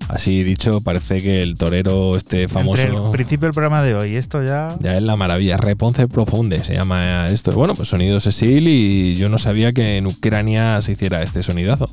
Así dicho, parece que el torero este famoso. Entre el principio del programa de hoy, esto ya. Ya es la maravilla. Reponce Profunde se llama esto. Bueno, pues sonido Cecil y yo no sabía que en Ucrania se hiciera este sonidazo.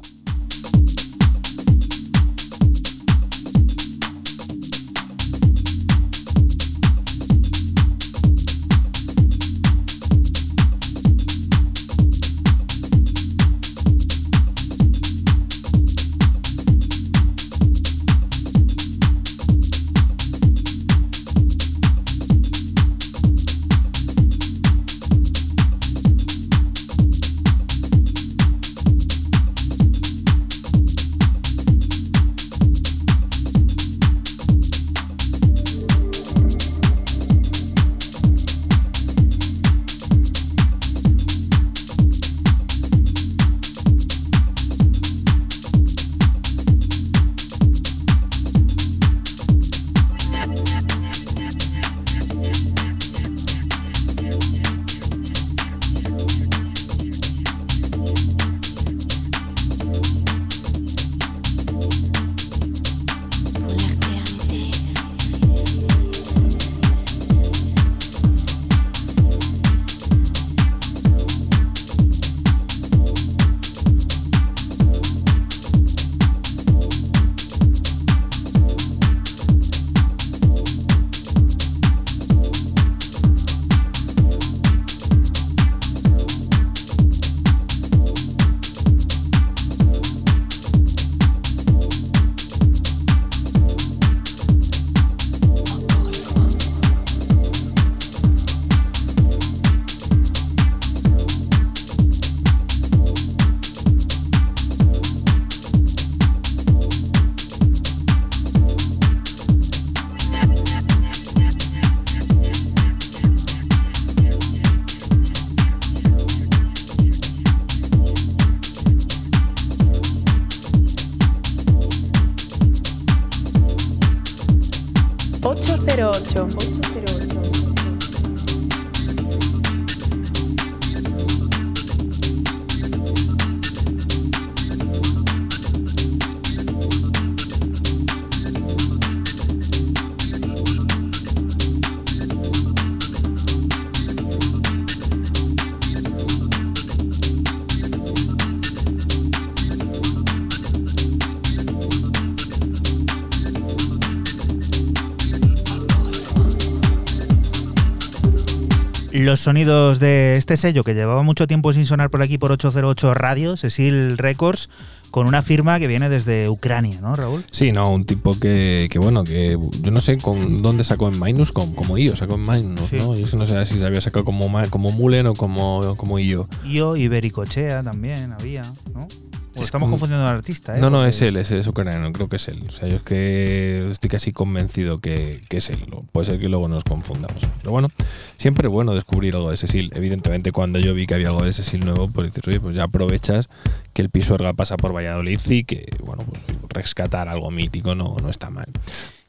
Los sonidos de este sello que llevaba mucho tiempo sin sonar por aquí por 808 Radio, Cecil Records, con una firma que viene desde Ucrania, ¿no, Raúl? Sí, no, un tipo que, que bueno, que yo no sé con dónde sacó en Minus, como, como IO, sacó en Minus, Sí. ¿no? Yo es que no sé si se había sacado como, como Mulen o como, como IO. Yo, Ibericochea también había, ¿no? O Es estamos confundiendo al artista, ¿eh? No, no, es él, es, es ucraniano, creo que es él. O sea, yo es que estoy casi convencido que, que es él. Puede ser que luego nos confundamos. Pero bueno, siempre es bueno descubrir algo de Cecil. Evidentemente, cuando yo vi que había algo de Cecil nuevo, pues dices, oye, pues ya aprovechas que el Pisuerga pasa por Valladolid y que, bueno, pues rescatar algo mítico no, no está mal.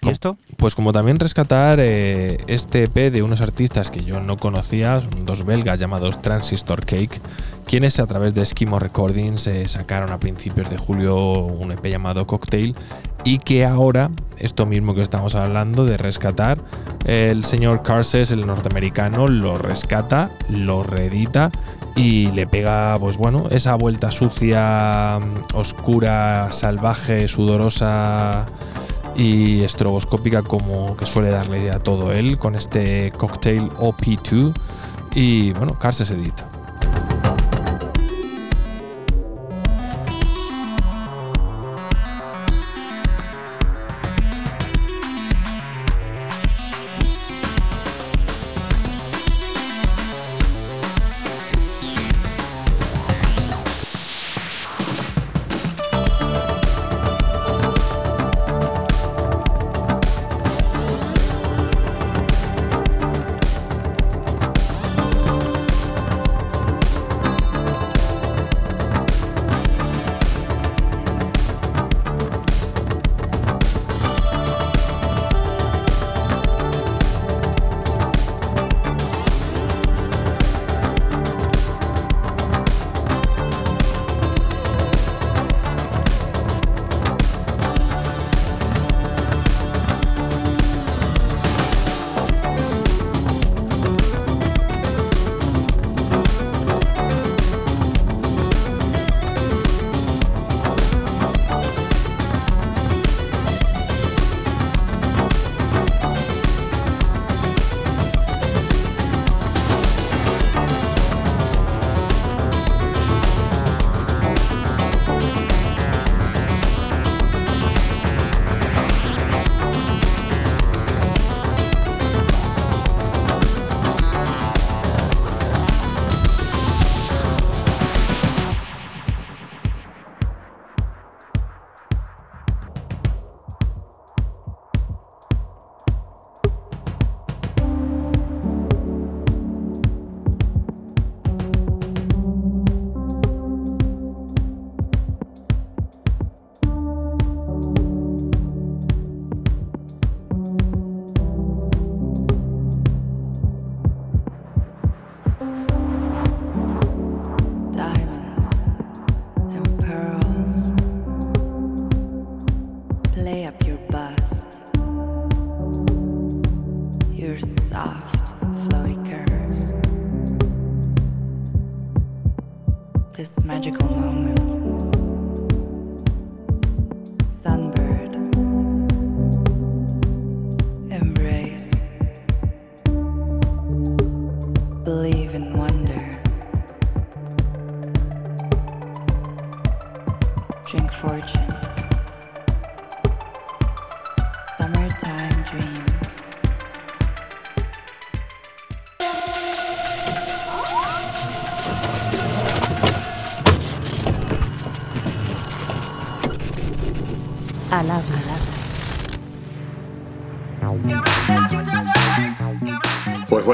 ¿Y esto? Pues como también rescatar eh, este EP de unos artistas que yo no conocía, son dos belgas llamados Transistor Cake, quienes a través de Eskimo Recordings eh, sacaron a principios de julio un EP llamado Cocktail y que ahora, esto mismo que estamos hablando de rescatar, el señor Carses, el norteamericano, lo rescata, lo reedita y le pega, pues bueno, esa vuelta sucia, mm, oscura, salvaje, sudorosa y estroboscópica como que suele darle a todo él con este cocktail OP2 y bueno, Carses edita.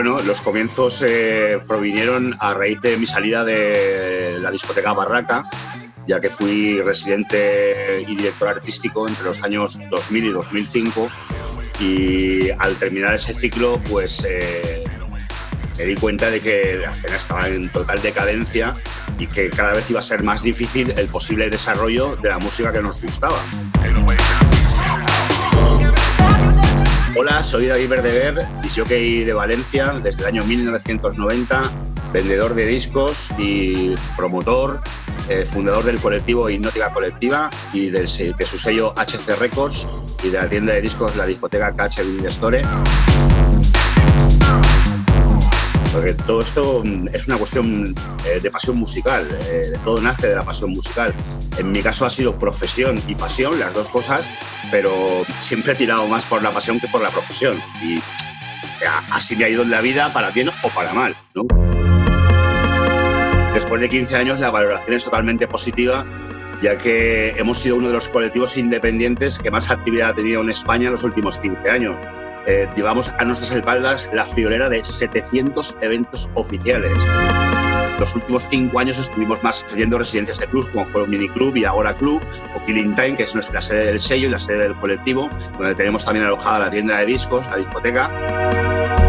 Bueno, los comienzos eh, provinieron a raíz de mi salida de la discoteca Barraca, ya que fui residente y director artístico entre los años 2000 y 2005. Y al terminar ese ciclo, pues eh, me di cuenta de que la escena estaba en total decadencia y que cada vez iba a ser más difícil el posible desarrollo de la música que nos gustaba. Hola, soy David Verdeguer, disjockey de Valencia desde el año 1990, vendedor de discos y promotor, eh, fundador del colectivo Hipnótica Colectiva y del, de su sello HC Records y de la tienda de discos la discoteca KH Store. Porque todo esto mm, es una cuestión eh, de pasión musical, eh, todo nace de la pasión musical. En mi caso ha sido profesión y pasión, las dos cosas, pero siempre he tirado más por la pasión que por la profesión. Y así me ha ido en la vida, para bien o para mal. ¿no? Después de 15 años la valoración es totalmente positiva, ya que hemos sido uno de los colectivos independientes que más actividad ha tenido en España en los últimos 15 años. Eh, llevamos a nuestras espaldas la friolera de 700 eventos oficiales. Los últimos cinco años estuvimos más haciendo residencias de clubs como fue Mini Club y ahora Club, o Killing Time, que es nuestra sede del sello y la sede del colectivo, donde tenemos también alojada la tienda de discos, la discoteca.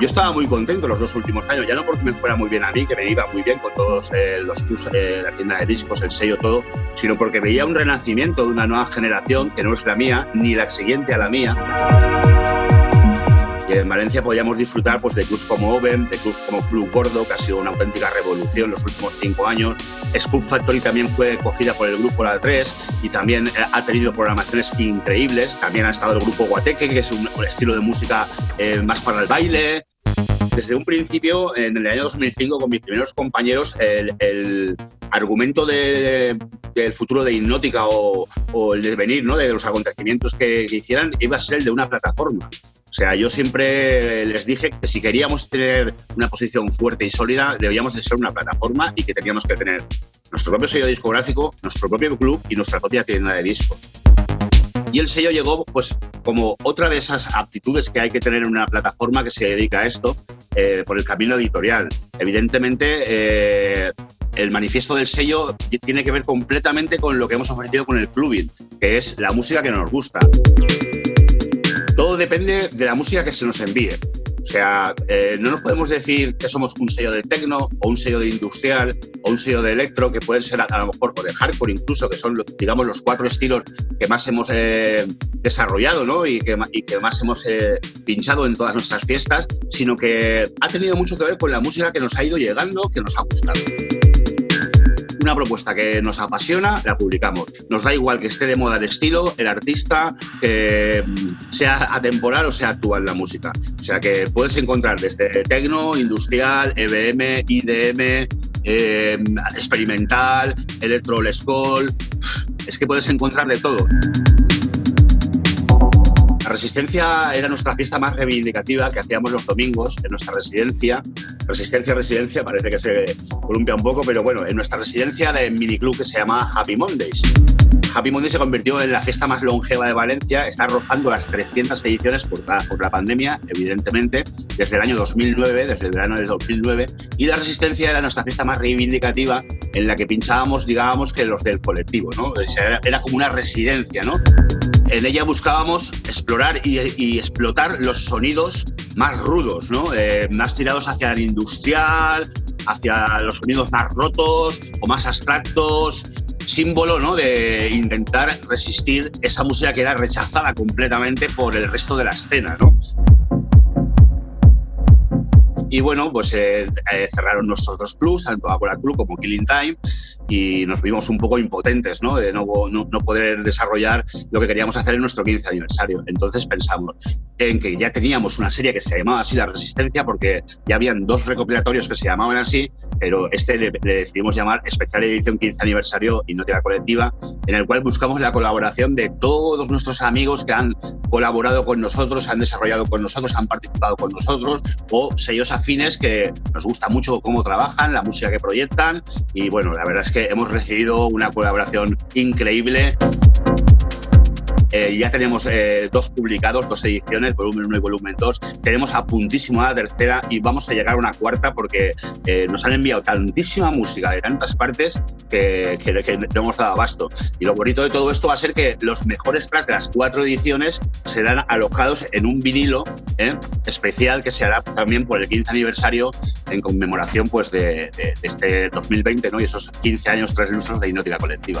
Yo estaba muy contento los dos últimos años, ya no porque me fuera muy bien a mí, que me iba muy bien con todos eh, los clubs, eh, la tienda de discos, el sello, todo, sino porque veía un renacimiento de una nueva generación que no es la mía, ni la siguiente a la mía. Y en Valencia podíamos disfrutar pues, de clubs como Oven, de clubs como Club Gordo, que ha sido una auténtica revolución los últimos cinco años. Spoon Factory también fue cogida por el grupo La 3 y también eh, ha tenido programaciones increíbles. También ha estado el grupo Guateque, que es un estilo de música eh, más para el baile. Desde un principio, en el año 2005, con mis primeros compañeros, el, el argumento de- del futuro de Hipnótica o, o el devenir ¿no? de los acontecimientos que, que hicieran iba a ser el de una plataforma. O sea, yo siempre les dije que si queríamos tener una posición fuerte y sólida, debíamos de ser una plataforma y que teníamos que tener nuestro propio sello discográfico, nuestro propio club y nuestra propia tienda de discos. Y el sello llegó pues como otra de esas aptitudes que hay que tener en una plataforma que se dedica a esto eh, por el camino editorial. Evidentemente, eh, el manifiesto del sello tiene que ver completamente con lo que hemos ofrecido con el clubing, que es la música que nos gusta. Todo depende de la música que se nos envíe. O sea, eh, no nos podemos decir que somos un sello de techno o un sello de industrial o un sello de electro, que pueden ser a, a lo mejor o de hardcore incluso, que son, digamos, los cuatro estilos que más hemos eh, desarrollado ¿no? y, que, y que más hemos eh, pinchado en todas nuestras fiestas, sino que ha tenido mucho que ver con la música que nos ha ido llegando, que nos ha gustado una propuesta que nos apasiona, la publicamos. Nos da igual que esté de moda el estilo, el artista, que mm, sea atemporal o sea actual la música. O sea que puedes encontrar desde tecno, industrial, EBM, IDM, eh, experimental, electro. Es que puedes encontrar de todo. Resistencia era nuestra fiesta más reivindicativa que hacíamos los domingos en nuestra residencia. Resistencia, residencia, parece que se columpia un poco, pero bueno, en nuestra residencia de miniclub que se llama Happy Mondays. Happy Mondays se convirtió en la fiesta más longeva de Valencia, está rozando las 300 ediciones por la, pandemia, evidentemente, desde el año 2009, desde el verano del 2009, y la Resistencia era nuestra fiesta más reivindicativa en la que pinchábamos, digábamos, que los del colectivo, ¿no? Era, era como una residencia, ¿no? En ella buscábamos explorar y, y explotar los sonidos más rudos, ¿no? Eh, más tirados hacia el industrial, hacia los sonidos más rotos o más abstractos, símbolo ¿no? de intentar resistir esa música que era rechazada completamente por el resto de la escena. ¿no? Y bueno, pues eh, eh, cerraron nuestros dos clubs, tanto Coca-Cola Club como Killing Time, y nos vimos un poco impotentes, ¿no? De no, no, no poder desarrollar lo que queríamos hacer en nuestro 15 aniversario. Entonces pensamos en que ya teníamos una serie que se llamaba así La Resistencia, porque ya habían dos recopilatorios que se llamaban así, pero este le, le decidimos llamar Especial Edición 15 Aniversario Hipnótica Colectiva, en el cual buscamos la colaboración de todos nuestros amigos que han colaborado con nosotros, han desarrollado con nosotros, han participado con nosotros, o sellos afines que nos gusta mucho cómo trabajan, la música que proyectan, y bueno, la verdad es que hemos recibido una colaboración increíble. Eh, ya tenemos eh, dos publicados, dos ediciones, volumen 1 y volumen 2. Tenemos a puntísimo a la tercera y vamos a llegar a una cuarta porque eh, nos han enviado tantísima música de tantas partes que, que, que no hemos dado abasto. Y lo bonito de todo esto va a ser que los mejores tracks de las cuatro ediciones serán alojados en un vinilo ¿eh? especial que se hará también por el 15 aniversario en conmemoración pues, de, de, de este 2020 ¿no? y esos 15 años tras lustros de hipnótica colectiva.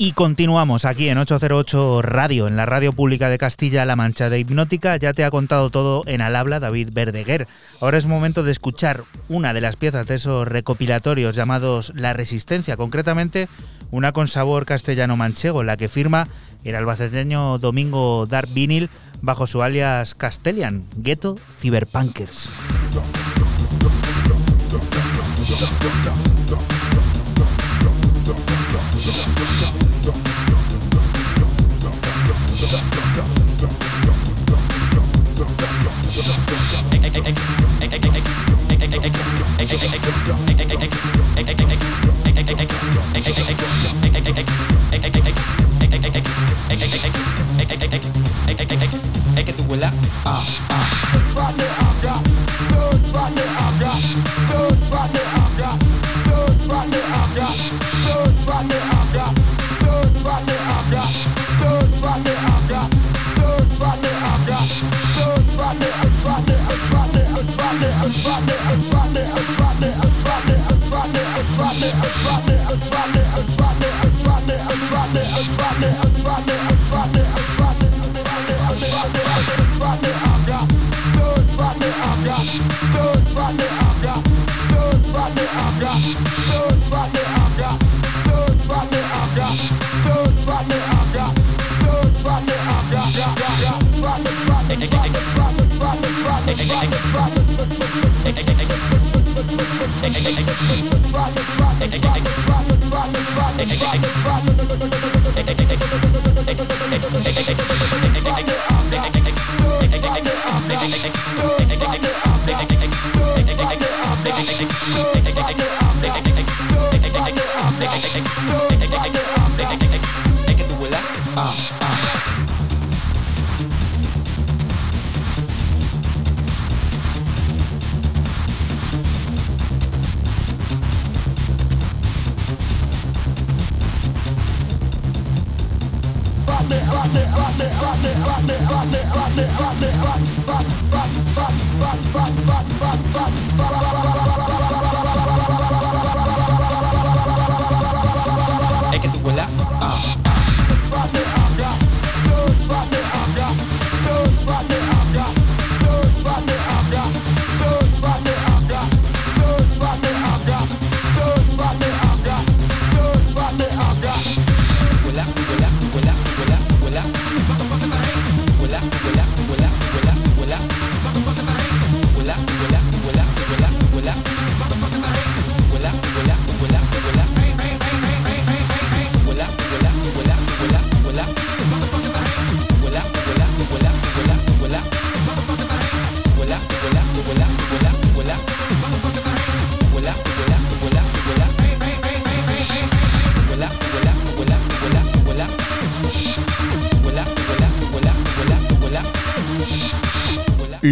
Y continuamos aquí en 808 Radio, en la radio pública de Castilla-La Mancha de Hipnótica. Ya te ha contado todo en al habla David Verdeguer. Ahora es momento de escuchar una de las piezas de esos recopilatorios llamados La Resistencia, concretamente una con sabor castellano-manchego, la que firma el albaceteño Domingo Dark Vinyl bajo su alias Castellan, Ghetto Cyberpunkers.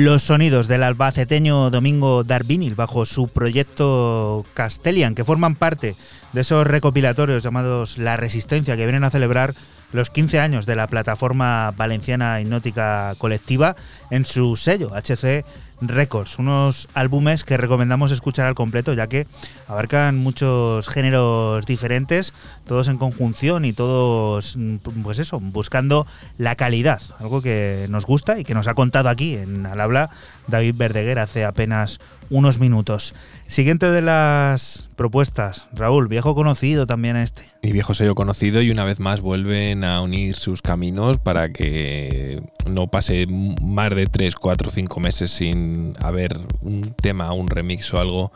Los sonidos del albaceteño Domingo Darvinil bajo su proyecto Castellian, que forman parte de esos recopilatorios llamados La Resistencia, que vienen a celebrar los 15 años de la plataforma valenciana hipnótica colectiva en su sello HC Records, unos álbumes que recomendamos escuchar al completo ya que abarcan muchos géneros diferentes, todos en conjunción y todos, mm, pues eso, buscando la calidad, algo que nos gusta y que nos ha contado aquí en Al Habla David Verdeguer hace apenas unos minutos. Siguiente de las propuestas, Raúl, viejo conocido también este. Y viejo sello conocido y una vez más vuelven a unir sus caminos para que no pase más de 3, 4, 5 meses sin haber un tema, un remix o algo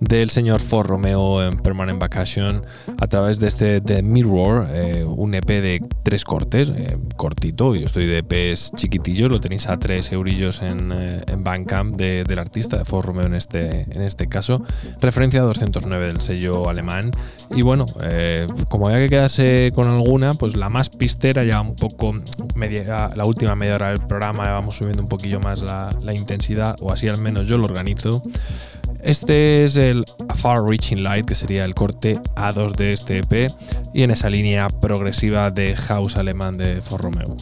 del señor For Romeo en Permanent Vacation a través de este The Mirror, eh, un EP de tres cortes, eh, cortito, yo estoy de EPs chiquitillos, lo tenéis a tres eurillos en, eh, en Bandcamp de- del artista de For Romeo en este, en este caso, referencia a 209 del sello alemán. Y bueno, eh, como había que quedarse con alguna, pues la más pistera, ya un poco media, la última media hora del programa, vamos subiendo un poquillo más la, la intensidad, o así al menos yo lo organizo. Este es el Far Reaching Light, que sería el corte A2 de este EP, y en esa línea progresiva de house alemán de For Romeo.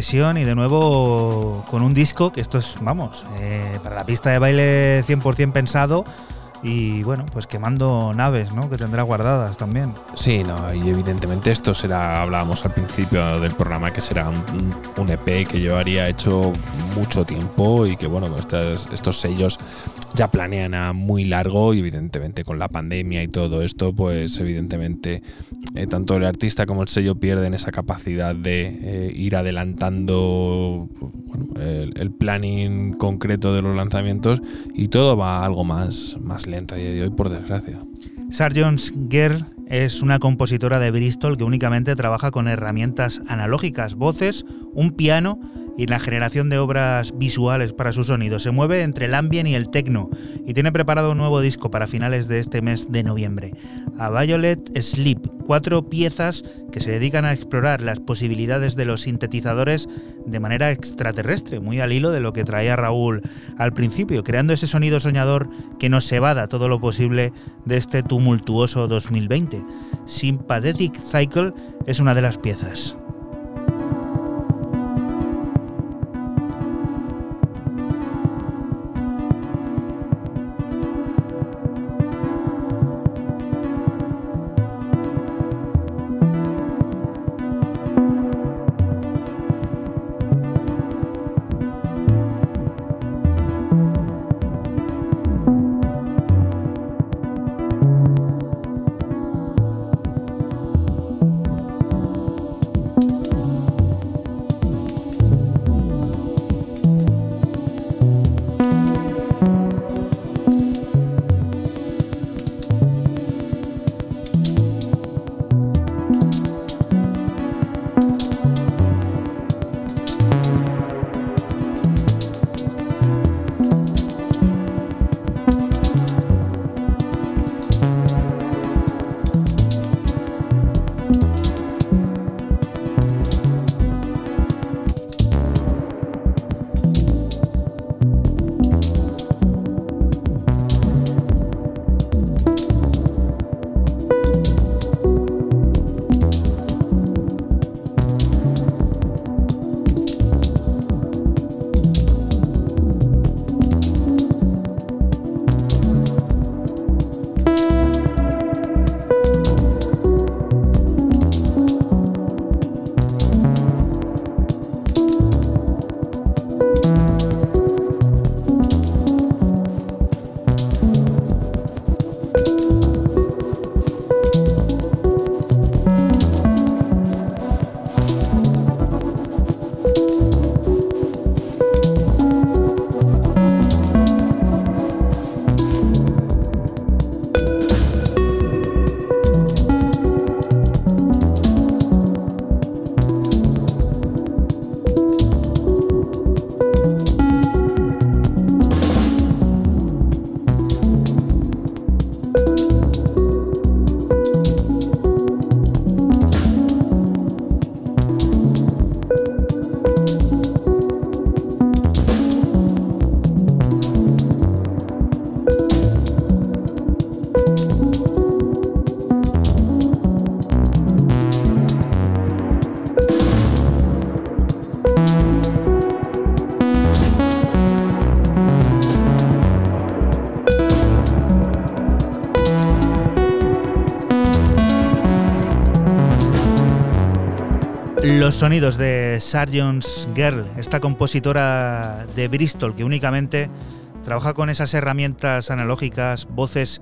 Y de nuevo con un disco que esto es, vamos, eh, para la pista de baile 100% pensado y bueno, pues quemando naves, ¿no? Que tendrá guardadas también. Sí, no, y evidentemente esto será, hablábamos al principio del programa, que será un, un EP que llevaría hecho mucho tiempo y que bueno, estos, estos sellos ya planean a muy largo y evidentemente con la pandemia y todo esto, pues evidentemente eh, tanto el artista como el sello pierden esa capacidad de eh, ir adelantando el, planning concreto de los lanzamientos y todo va algo más, más lento a día de hoy, por desgracia. Sargent Girl es una compositora de Bristol que únicamente trabaja con herramientas analógicas, voces, un piano y la generación de obras visuales para su sonido. Se mueve entre el ambient y el techno y tiene preparado un nuevo disco para finales de este mes de noviembre. A Violet Sleep, cuatro piezas que se dedican a explorar las posibilidades de los sintetizadores de manera extraterrestre, muy al hilo de lo que traía Raúl al principio, creando ese sonido soñador que nos evada todo lo posible de este tumultuoso 2020. Sympathetic Cycle es una de las piezas. Sonidos de Sargent's Girl, esta compositora de Bristol que únicamente trabaja con esas herramientas analógicas, voces,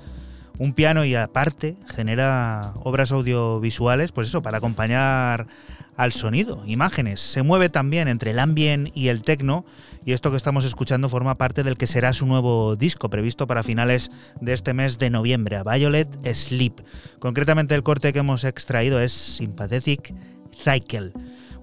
un piano y aparte genera obras audiovisuales, pues eso, para acompañar al sonido, imágenes. Se mueve también entre el ambient y el techno y esto que estamos escuchando forma parte del que será su nuevo disco previsto para finales de este mes de noviembre, Violet Sleep. Concretamente el corte que hemos extraído es Sympathetic Cycle.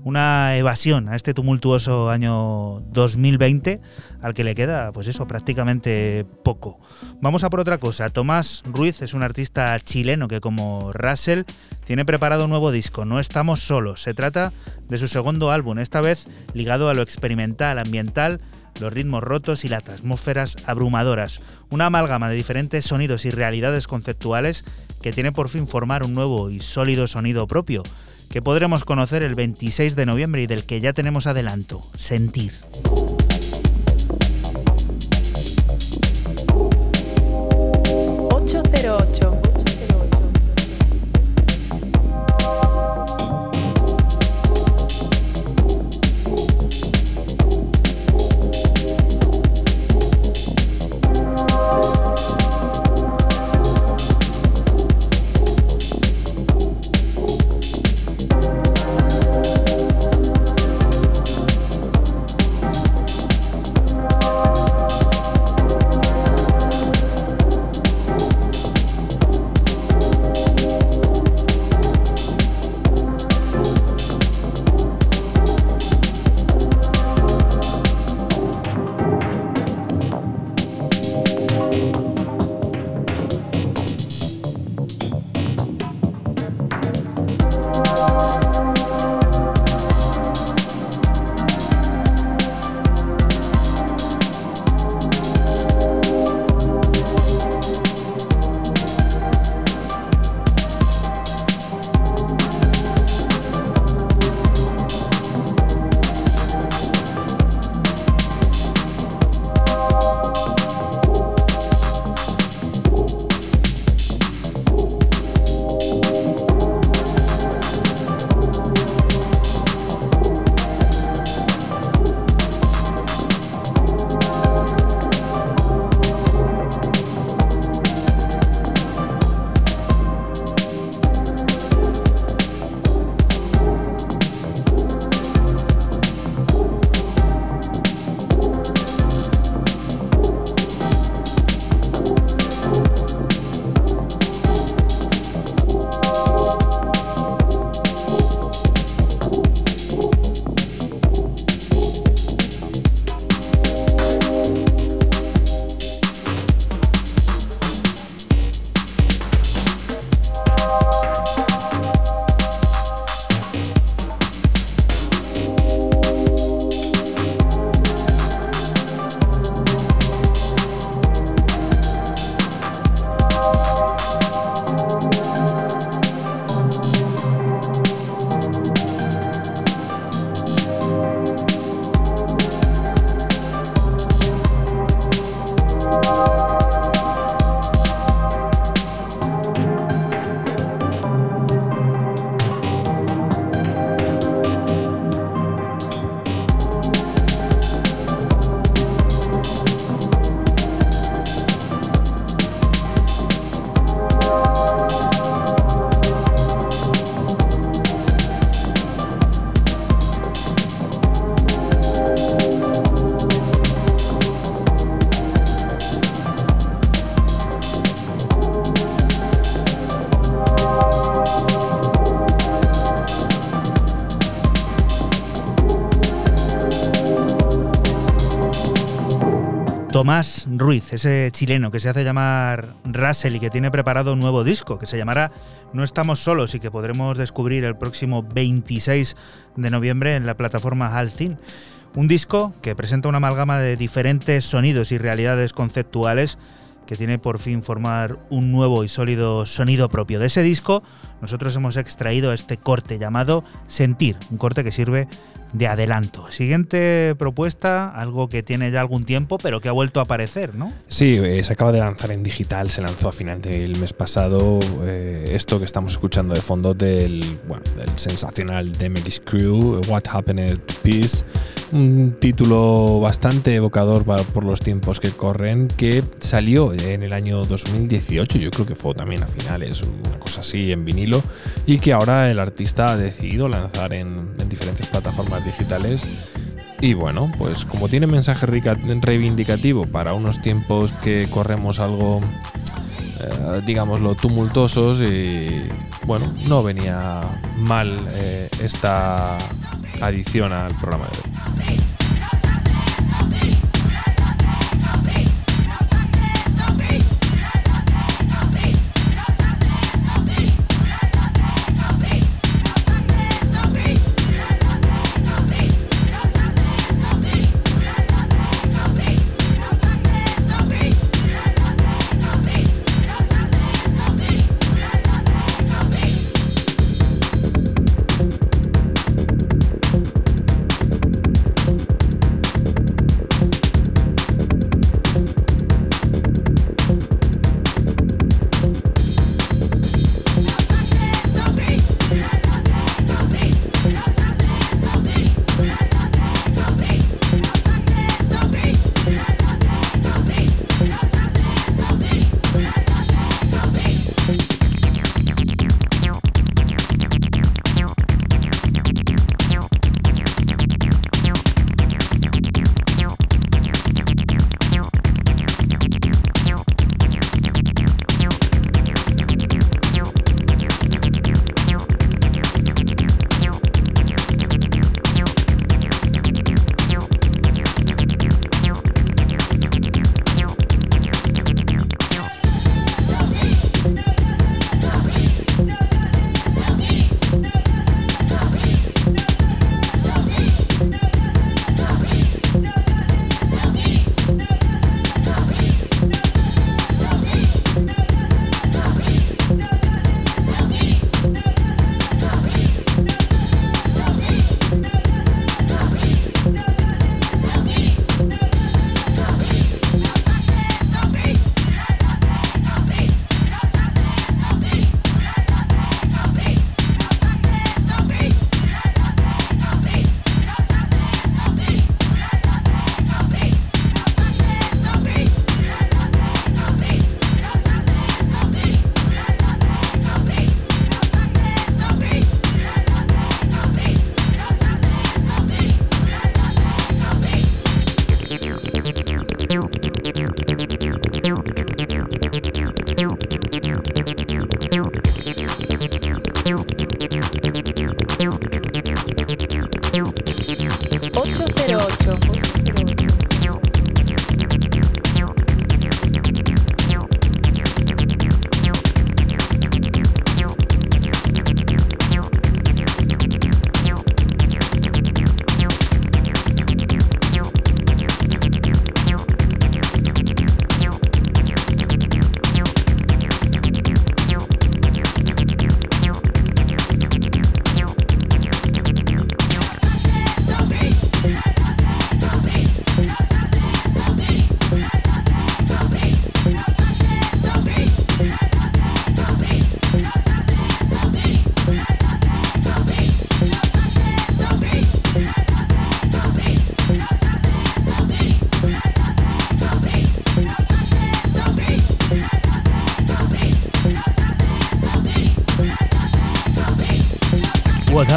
Una evasión a este tumultuoso año 2020 al que le queda, pues eso, prácticamente poco. Vamos a por otra cosa. Tomás Ruiz es un artista chileno que, como Russell, tiene preparado un nuevo disco. No estamos solos. Se trata de su segundo álbum, esta vez ligado a lo experimental, ambiental los ritmos rotos y las atmósferas abrumadoras, una amálgama de diferentes sonidos y realidades conceptuales que tiene por fin formar un nuevo y sólido sonido propio, que podremos conocer el 26 de noviembre y del que ya tenemos adelanto, Sentir. Ruiz, ese chileno que se hace llamar Russell y que tiene preparado un nuevo disco que se llamará No estamos solos y que podremos descubrir el próximo 26 de noviembre en la plataforma Alcin. Un disco que presenta una amalgama de diferentes sonidos y realidades conceptuales que tiene por fin formar un nuevo y sólido sonido propio. De ese disco nosotros hemos extraído este corte llamado Sentir, un corte que sirve de adelanto. Siguiente propuesta, algo que tiene ya algún tiempo, pero que ha vuelto a aparecer, ¿no? Sí, eh, se acaba de lanzar en digital, se lanzó a final del mes pasado. eh, esto que estamos escuchando de fondo del, bueno, del sensacional Demeris Crew, What Happened to Peace. Un título bastante evocador para- por los tiempos que corren, que salió en el año 2018, yo creo que fue también a finales, una cosa así, en vinilo, y que ahora el artista ha decidido lanzar en, en diferentes plataformas digitales. Y bueno, pues como tiene mensaje reivindicativo para unos tiempos que corremos algo, eh, digámoslo, tumultuosos, y bueno, no venía mal eh, esta adición al programa de hoy.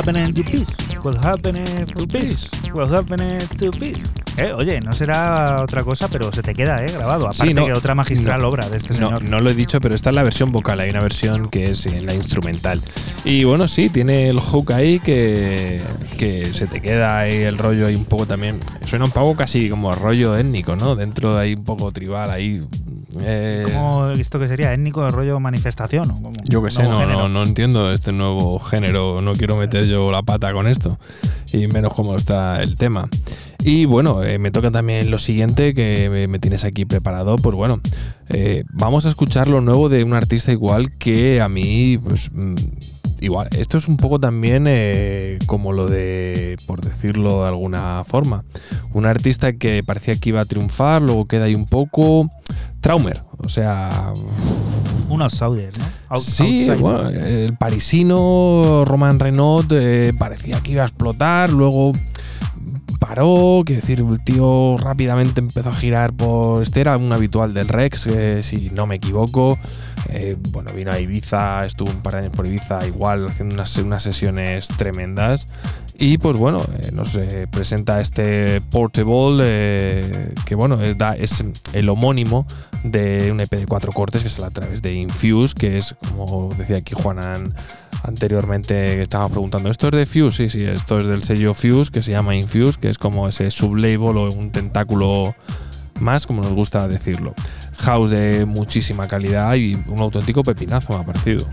Happened to peace? What happened to peace? What happened to peace? Eh, oye, no será otra cosa, pero se te queda eh, grabado. Aparte Sí, no, que otra magistral no, obra de este no, señor. No lo he dicho, pero esta es la versión vocal. Hay una versión que es en la instrumental. Y bueno, sí, tiene el hook ahí que, que se te queda ahí el rollo ahí un poco también. Suena un poco casi como rollo étnico, ¿no? Dentro de ahí un poco tribal ahí. eh, ¿Cómo esto que sería? ¿Étnico de rollo manifestación? Yo que sé, no, no, no entiendo este nuevo género, no quiero meter yo la pata con esto, y menos cómo está el tema. Y bueno, eh, me toca también lo siguiente que me, me tienes aquí preparado, pues bueno, eh, vamos a escuchar lo nuevo de un artista igual que a mí, pues mm, igual, esto es un poco también eh, como lo de, por decirlo de alguna forma, un artista que parecía que iba a triunfar, luego queda ahí un poco... Traumer, o sea, Un outsider, ¿no? Out- Sí, bueno, el parisino Roman Renault eh, parecía que iba a explotar, luego paró, quiero decir, el tío rápidamente empezó a girar por... Este era un habitual del Rex, eh, si no me equivoco. Eh, bueno, vino a Ibiza, estuvo un par de años por Ibiza igual haciendo unas, unas sesiones tremendas. Y pues bueno, eh, nos eh, presenta este Portable, que bueno, es el homónimo de un EP de cuatro cortes que sale a través de Infuse, que es, como decía aquí Juanan anteriormente, estaba preguntando, ¿esto es de Fuse? Sí, sí, esto es del sello Fuse, que se llama Infuse, que es como ese sublabel o un tentáculo más, como nos gusta decirlo. House de muchísima calidad y un auténtico pepinazo me ha parecido.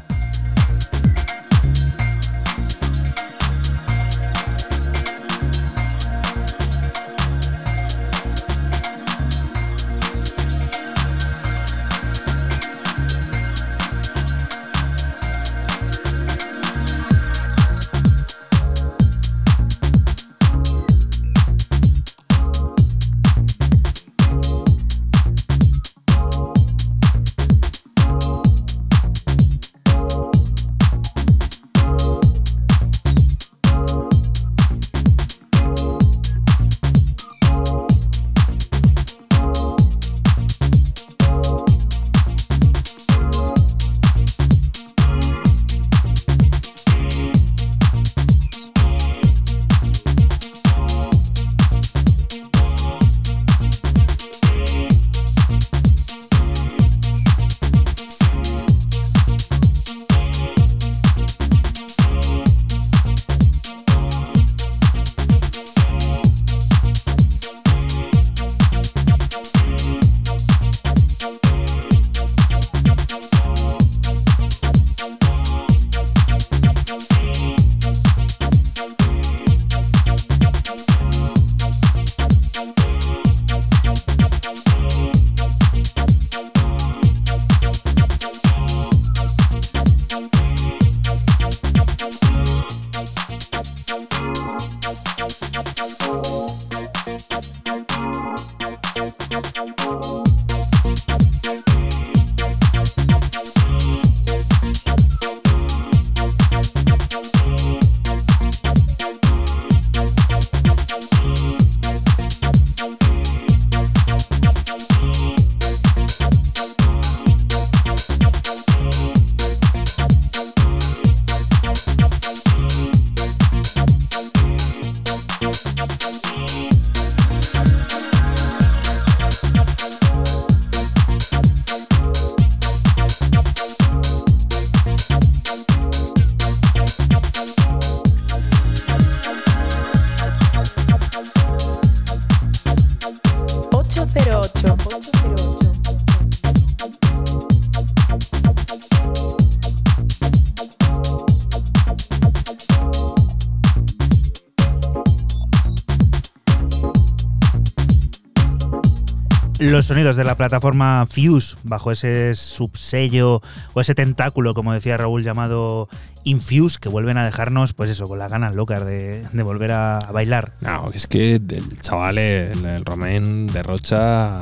Sonidos de la plataforma Fuse, bajo ese subsello o ese tentáculo, como decía Raúl, llamado Infuse, que vuelven a dejarnos, pues eso, con las ganas locas de, volver a, bailar. No, es que el chaval, el, el derrocha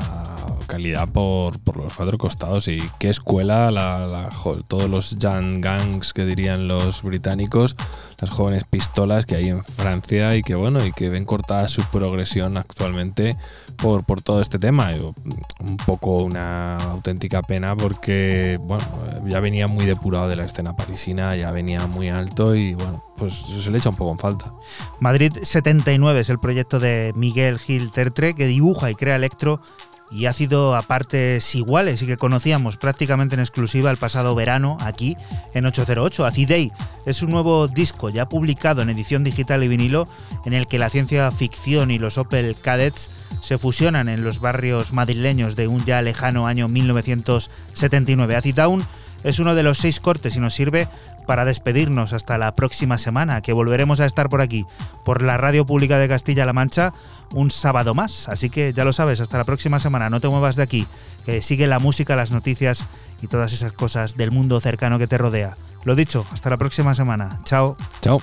calidad por, por los cuatro costados. Y qué escuela, la, la todos los young gangs que dirían los británicos, jóvenes pistolas que hay en Francia y que bueno, y que ven cortada su progresión actualmente por, por todo este tema. Un poco una auténtica pena porque bueno, ya venía muy depurado de la escena parisina, ya venía muy alto y bueno, pues se le echa un poco en falta. Madrid 79 es el proyecto de Miguel Gil Tertre, que dibuja y crea electro y ácido a partes iguales y que conocíamos prácticamente en exclusiva el pasado verano aquí en 808. Acidei es un nuevo disco ya publicado en edición digital y vinilo en el que la ciencia ficción y los Opel Cadets se fusionan en los barrios madrileños de un ya lejano año 1979. Acid Down es uno de los seis cortes y nos sirve para despedirnos hasta la próxima semana, que volveremos a estar por aquí, por la Radio Pública de Castilla-La Mancha, un sábado más. Así que ya lo sabes, hasta la próxima semana, no te muevas de aquí, que sigue la música, las noticias y todas esas cosas del mundo cercano que te rodea. Lo dicho, hasta la próxima semana. Chao. Chao.